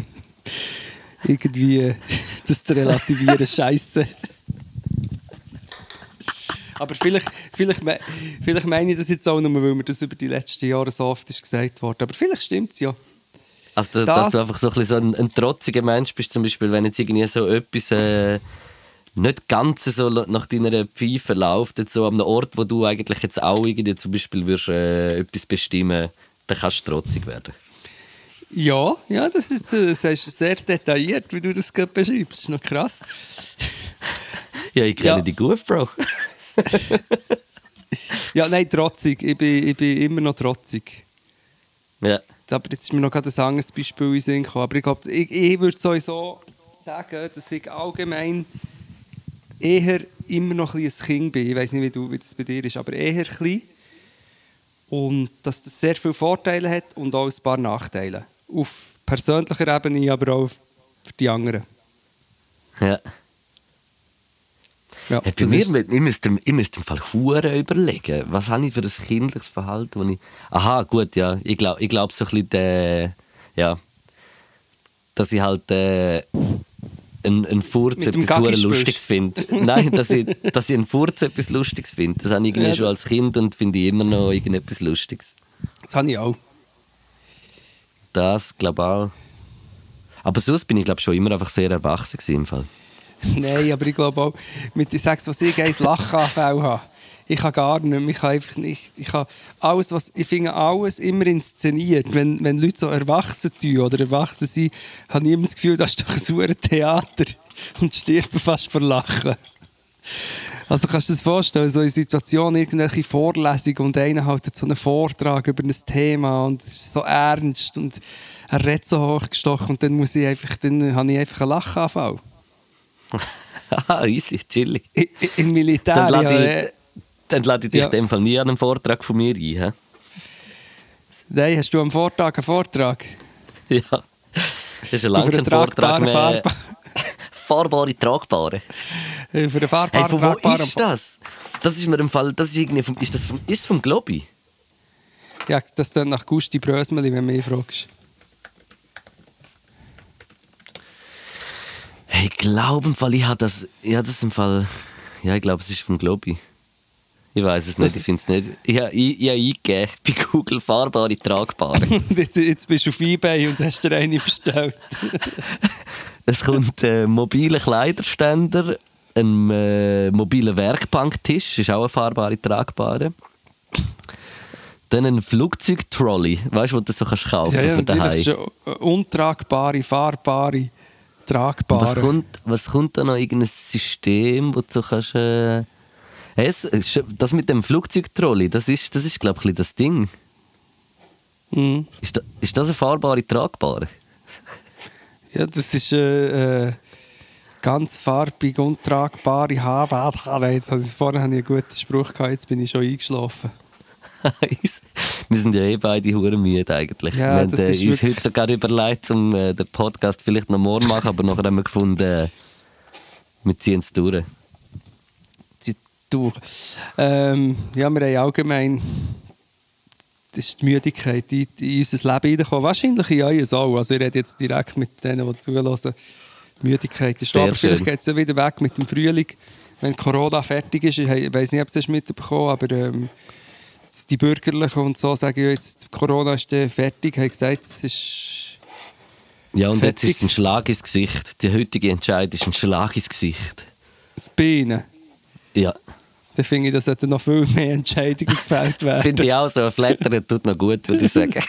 [laughs] irgendwie das zu relativieren, [laughs] scheiße. Aber vielleicht, vielleicht, vielleicht meine ich das jetzt auch nur, weil mir das über die letzten Jahre so oft ist gesagt worden. Aber vielleicht stimmt es ja. Also, dass, Das- dass du einfach so ein, bisschen so ein, ein trotziger Mensch bist, zum Beispiel, wenn jetzt irgendwie so etwas äh, nicht ganz so nach deiner Pfeife läuft, jetzt so an einem Ort, wo du eigentlich jetzt auch irgendwie zum Beispiel würdest, äh, etwas bestimmen, dann kannst du trotzig werden. Ja, ja das, ist, äh, das ist sehr detailliert, wie du das gerade beschreibst. Das ist noch krass. Ja, ich kenne Ja. dich gut, Bro. [laughs] Ja, nein, trotzig. Ich bin, ich bin immer noch trotzig. Ja. Aber jetzt ist mir noch gerade ein anderes Beispiel in Sinn gekommen. Aber ich glaube, ich, ich würde sowieso sagen, dass ich allgemein eher immer noch ein, ein Kind bin. Ich weiß nicht, wie, du, wie das bei dir ist, aber eher klein. Und dass das sehr viele Vorteile hat und auch ein paar Nachteile. Auf persönlicher Ebene, aber auch für die anderen. ja. Ja, Hey, bei mir, ist- ich müsste, ich müsste im Fall hure überlegen, was habe ich für ein kindliches Verhalten, wo ich... Aha, gut, ja, ich glaube ich glaub so ein bisschen, der, ja, dass ich halt äh, einen, einen Furz etwas Gaggi Lustiges finde. Nein, dass ich, dass ich einen Furz etwas Lustiges finde. Das habe ich irgendwie Ja, schon als Kind und finde ich immer noch irgendetwas Lustiges. das habe ich auch. Das glaube ich auch. Aber sonst bin ich glaube schon immer einfach sehr erwachsen gewesen, im Fall. [laughs] Nein, aber ich glaube auch, mit den sechs, was ich eins Lachanfälle [laughs] habe, ich kann gar nicht mehr, ich kann einfach nicht, ich kann alles, was, ich finde alles immer inszeniert. Wenn, wenn Leute so erwachsen tun oder erwachsen sind, habe ich immer das Gefühl, das ist doch ein sauer Theater und sterben fast vor Lachen. Also kannst du dir das vorstellen, so in Situationen, irgendwelche Vorlesungen und einer hält so einen Vortrag über ein Thema und es ist so ernst und er redet so hochgestochen und dann muss ich einfach, dann habe ich einfach einen Lachanfall. Haha, [laughs] easy, chillig. Im Militär, Dann ja, lade ich, dann lade ich dich Ja. in dem Fall nie an einen Vortrag von mir ein. hä? Nein, hast du am Vortag einen Vortrag? [laughs] Ja. Das ist ein langer Vortrag mehr. [laughs] Fahrbare, tragbare. Auf einer Hey, fahrbaren, von wo tragbaren ist das? Das ist mir im Fall, das ist irgendwie vom, ist das vom, ist vom Globi? Ja, das dann nach Gusti Brösmeli, wenn du mich fragst. Hey, ich glaube im Fall, ich habe das, habe das im Fall, ja, ich glaube, es ist vom Globi. Ich weiß es nicht, Das- ich finde es nicht. Ich habe ich, ich habe eingegeben [laughs] bei Google fahrbare, tragbare. [laughs] jetzt, jetzt bist du auf Ebay und hast dir eine bestellt. [laughs] es kommt ein mobiler Kleiderständer, ein äh, mobiler Werkbanktisch, ist auch eine fahrbare, tragbare. Dann ein Flugzeugtrolley, weißt du, wo du so kannst kaufen ja, ja, für daheim. ist ja untragbare, fahrbare, tragbare. Was kommt, was kommt da noch? Irgendein System, wo du so kannst. Äh, es, das mit dem Flugzeugtrolley, das ist, das ist glaube ich, das Ding. Mhm. Ist, da, ist das eine fahrbare, tragbare? Ja, das ist äh, äh, ganz farbig, untragbare Haare. Jetzt, also vorher hatte ich einen guten Spruch, gehabt, jetzt bin ich schon eingeschlafen. [laughs] wir sind ja eh beide hure müde eigentlich. Ja, wir haben äh, uns heute sogar überlegt, um äh, den Podcast vielleicht noch morgen machen, aber nachher haben wir gefunden, äh, wir ziehen es durch. Durch. Ähm, ja, wir haben allgemein ist die Müdigkeit in, in unser Leben reingekommen. Wahrscheinlich in euer auch. Also ich rede jetzt direkt mit denen, die zuhören. Die Müdigkeit ist aber vielleicht geht es ja wieder weg mit dem Frühling, wenn Corona fertig ist. Ich weiß nicht, ob es mitbekommen aber ähm, die Bürgerlichen und so sagen ja jetzt, Corona ist fertig, haben gesagt, es ist... Ja, und jetzt Fertig. ist es ein Schlag ins Gesicht. Die heutige Entscheidung ist ein Schlag ins Gesicht. Das Beinen. Ja, Dann finde ich, da sollten noch viel mehr Entscheidungen gefällt werden. finde ich auch so. Ein Flattern tut noch gut, würde ich sagen. [laughs]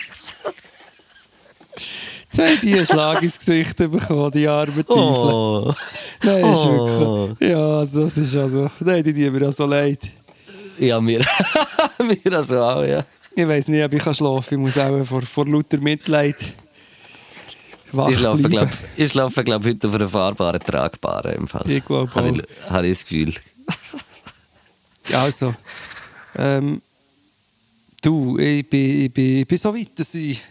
Jetzt haben die einen Schlag ins Gesicht bekommen, die armen Teufel. Oh. Nein, ist Oh. wirklich. Ja, also, das ist also. Nein, die tun mir auch so leid. Ja, mir, [laughs] mir also auch, ja. Ich weiß nicht, ob ich schlafen kann. Ich muss auch vor, vor lauter Mitleid wach Ich schlafe, bleiben. glaub, ich schlafe glaub, heute auf einer fahrbaren, tragbaren im Fall. Ich glaub Habe auch. ich, habe ich das Gefühl. [laughs] Ja, also. Ähm, du, ich bin, ich, bin, ich bin so weit, dass ich.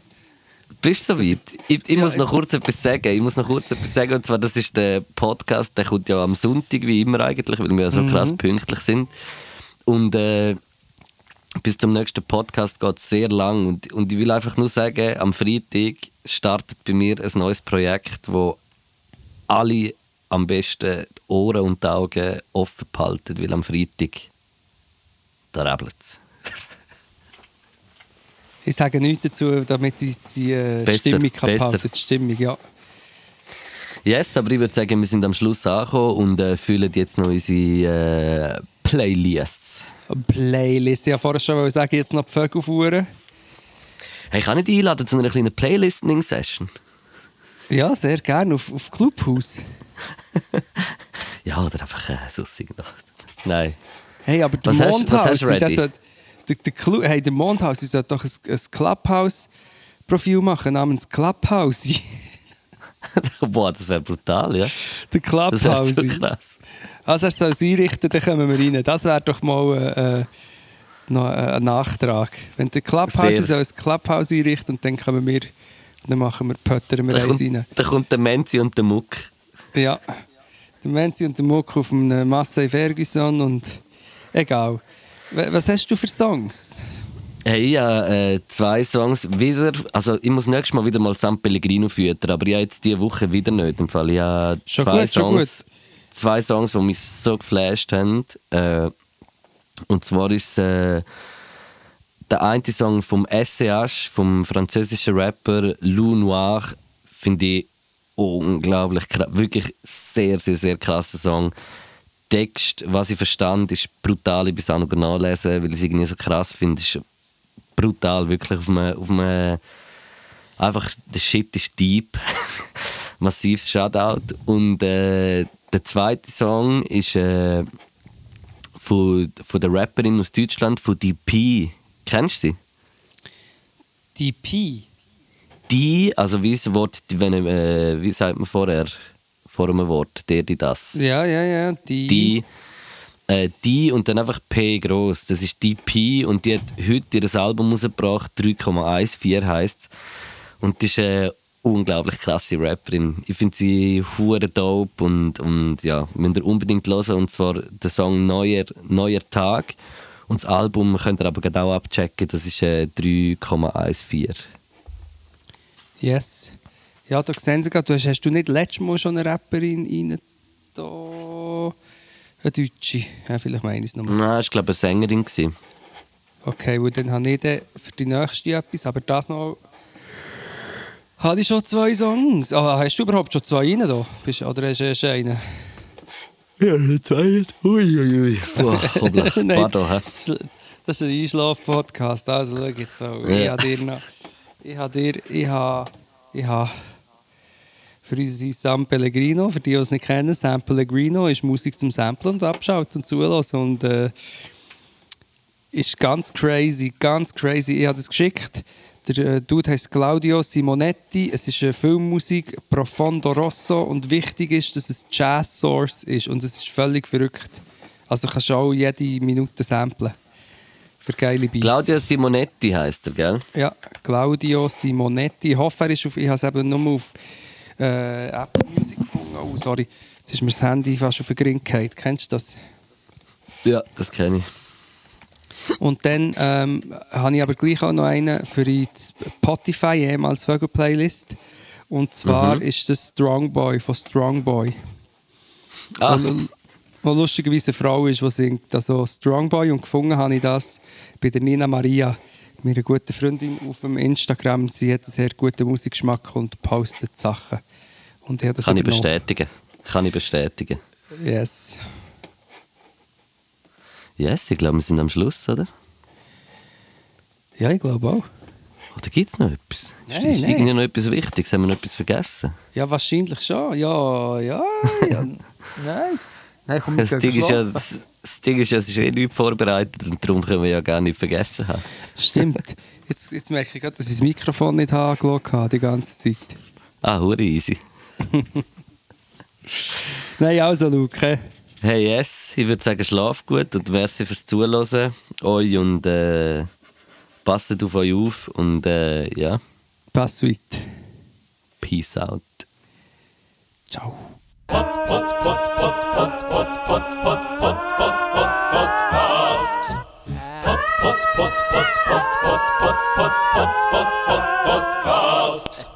Bist du so weit? Ich, ich Ja, muss noch kurz etwas sagen. Ich muss noch kurz etwas sagen. Und zwar, das ist der Podcast, der kommt ja am Sonntag, wie immer eigentlich, weil wir ja so Mhm. krass pünktlich sind. Und äh, bis zum nächsten Podcast geht es sehr lang. Und, und ich will einfach nur sagen, am Freitag startet bei mir ein neues Projekt, wo alle am besten Ohren und die Augen offen behalten, weil am Freitag da rebelt's. Ich sage nichts dazu, damit ich die äh, Besser, Stimmung kann behalten Die Stimmung, ja. Yes, aber ich würde sagen, wir sind am Schluss angekommen und äh, füllen jetzt noch unsere äh, Playlists. Playlist. Ich wollte vorher schon sagen, jetzt noch die Vögel fuhren. Hey, kann ich dich einladen zu einer kleinen Playlistening-Session? Ja, sehr gerne. Auf, auf Clubhouse. [laughs] Ja, oder einfach äh, so noch. [laughs] Nein. Hey, aber der Mondhaus, der der, Clu- hey, der Mondhaus, sollte doch ein, ein Clubhouse-Profil machen namens Clubhouse. [laughs] Boah, das wäre brutal, ja. der Das wäre Clubhouse. so krass. Also er soll es einrichten, dann kommen wir rein. Das wäre doch mal äh, äh, noch ein Nachtrag. Wenn der Clubhouse soll ein Clubhouse einrichten und dann kommen wir, dann machen wir, pöttern wir Da eins kommt, rein. da kommt der Menzi und der Muck. Ja. Der Menzi und der Muck auf einem Massey Ferguson und egal. Was hast du für Songs? Hey, ich habe äh, zwei Songs wieder. Also, ich muss nächstes Mal wieder mal San Pellegrino füttern, aber ich habe jetzt diese Woche wieder nicht. Im Fall. Ich habe Schon zwei, gut, Songs, zwei Songs, die mich so geflasht haben. Äh, und zwar ist äh, der eine Song vom SCH, vom französischen Rapper Lou Noir, finde ich unglaublich kra- Wirklich sehr, sehr, sehr krasser Song. Text, was ich verstand, ist brutal. Ich bin es auch noch nachlesen, weil ich es irgendwie so krass finde. ist brutal, wirklich auf einem, auf einem einfach der Shit ist deep. [laughs] Massives Shoutout. Und äh, der zweite Song ist äh, von, von der Rapperin aus Deutschland, von DP. Kennst du sie? Die P. Die, also wie das Wort, wenn, äh, wie sagt man vorher, vor einem Wort, der, die, das. Ja, ja, ja. Die. Die, äh, die und dann einfach P groß. Das ist die P und die hat heute ihr Album rausgebracht, 3,14 heisst es. Und die ist eine unglaublich krasse Rapperin. Ich finde sie hure dope und, und ja, müsst ihr unbedingt hören. Und zwar der Song Neuer, Neuer Tag. Und das Album könnt ihr aber auch abchecken, das ist äh, 3,14. Yes. Ja, da sehen Sie gerade, du hast, hast du nicht letztes Mal schon eine Rapperin rein da eine Deutsche? Ja, vielleicht meine ich es nochmal. Nein, ich glaube eine Sängerin. Gewesen. Okay, well, dann habe ich dann für die nächste etwas, aber das noch... Habe ich schon zwei Songs? Ah, hast du überhaupt schon zwei rein da? Bist, oder hast du erst einen? Ja, zwei. Uiuiui. Boah. [laughs] Nein, Pardon. hä? das ist- Das ist ein Einschlaf-Podcast. Also, schau jetzt mal. Ja. Ich habe dir noch... Ich habe dir... Ich habe... Ich habe... Für uns ist San Pellegrino, für die, die es nicht kennen, San Pellegrino ist Musik zum Samplen und Abschalten und Zulassen. Und äh, ist ganz crazy, ganz crazy. Ich habe das geschickt. Der äh, Dude heißt Claudio Simonetti. Es ist eine Filmmusik Profondo Rosso und wichtig ist, dass es Jazz Source ist und es ist völlig verrückt. Also kannst du auch jede Minute samplen. Für geile Beats. Claudia Simonetti heißt er, gell? Ja, Claudio Simonetti. Ich hoffe, er ist auf. Ich habe es eben nur auf äh, Apple Music gefunden. Oh, sorry. Jetzt ist mir das Handy fast auf den Grin gefallen. Kennst du das? Ja, das kenne ich. Und dann ähm, habe ich aber gleich auch noch einen für die Spotify, ehemals Vögel-Playlist. Und zwar ist das Strong Boy von Strong Boy. Ah, Wo, wo lustigerweise eine Frau ist, die singt. Also Strong Boy. Und gefunden habe ich das bei der Nina Maria, meiner guten Freundin, auf dem Instagram. Sie hat einen sehr guten Musikgeschmack und postet Sachen. Und ich kann ich bestätigen. Kann ich bestätigen. Yes. Yes, ich glaube, wir sind am Schluss, oder? Ja, ich glaube auch. Oder gibt es noch etwas? Nein, ist nein. irgendwie noch etwas Wichtiges? Haben wir noch etwas vergessen? Ja, wahrscheinlich schon. Ja, ja, ja. [laughs] Nein. Nein, komm, Das Ding, ist ja, das, das Ding ist ja, es ist eh nichts vorbereitet und darum können wir ja gar nicht vergessen haben. Stimmt. Jetzt, jetzt merke ich gerade, dass ich das Mikrofon nicht angeschaut habe die ganze Zeit. Ah, hure easy. [laughs] Nein, also, Luke. Hey, yes, ich würde sagen, schlaf gut und merci fürs Zuhören. Euch und äh, passt auf euch auf und äh, ja, Pass sweet. peace out. Ciao. Podcast. Podcast.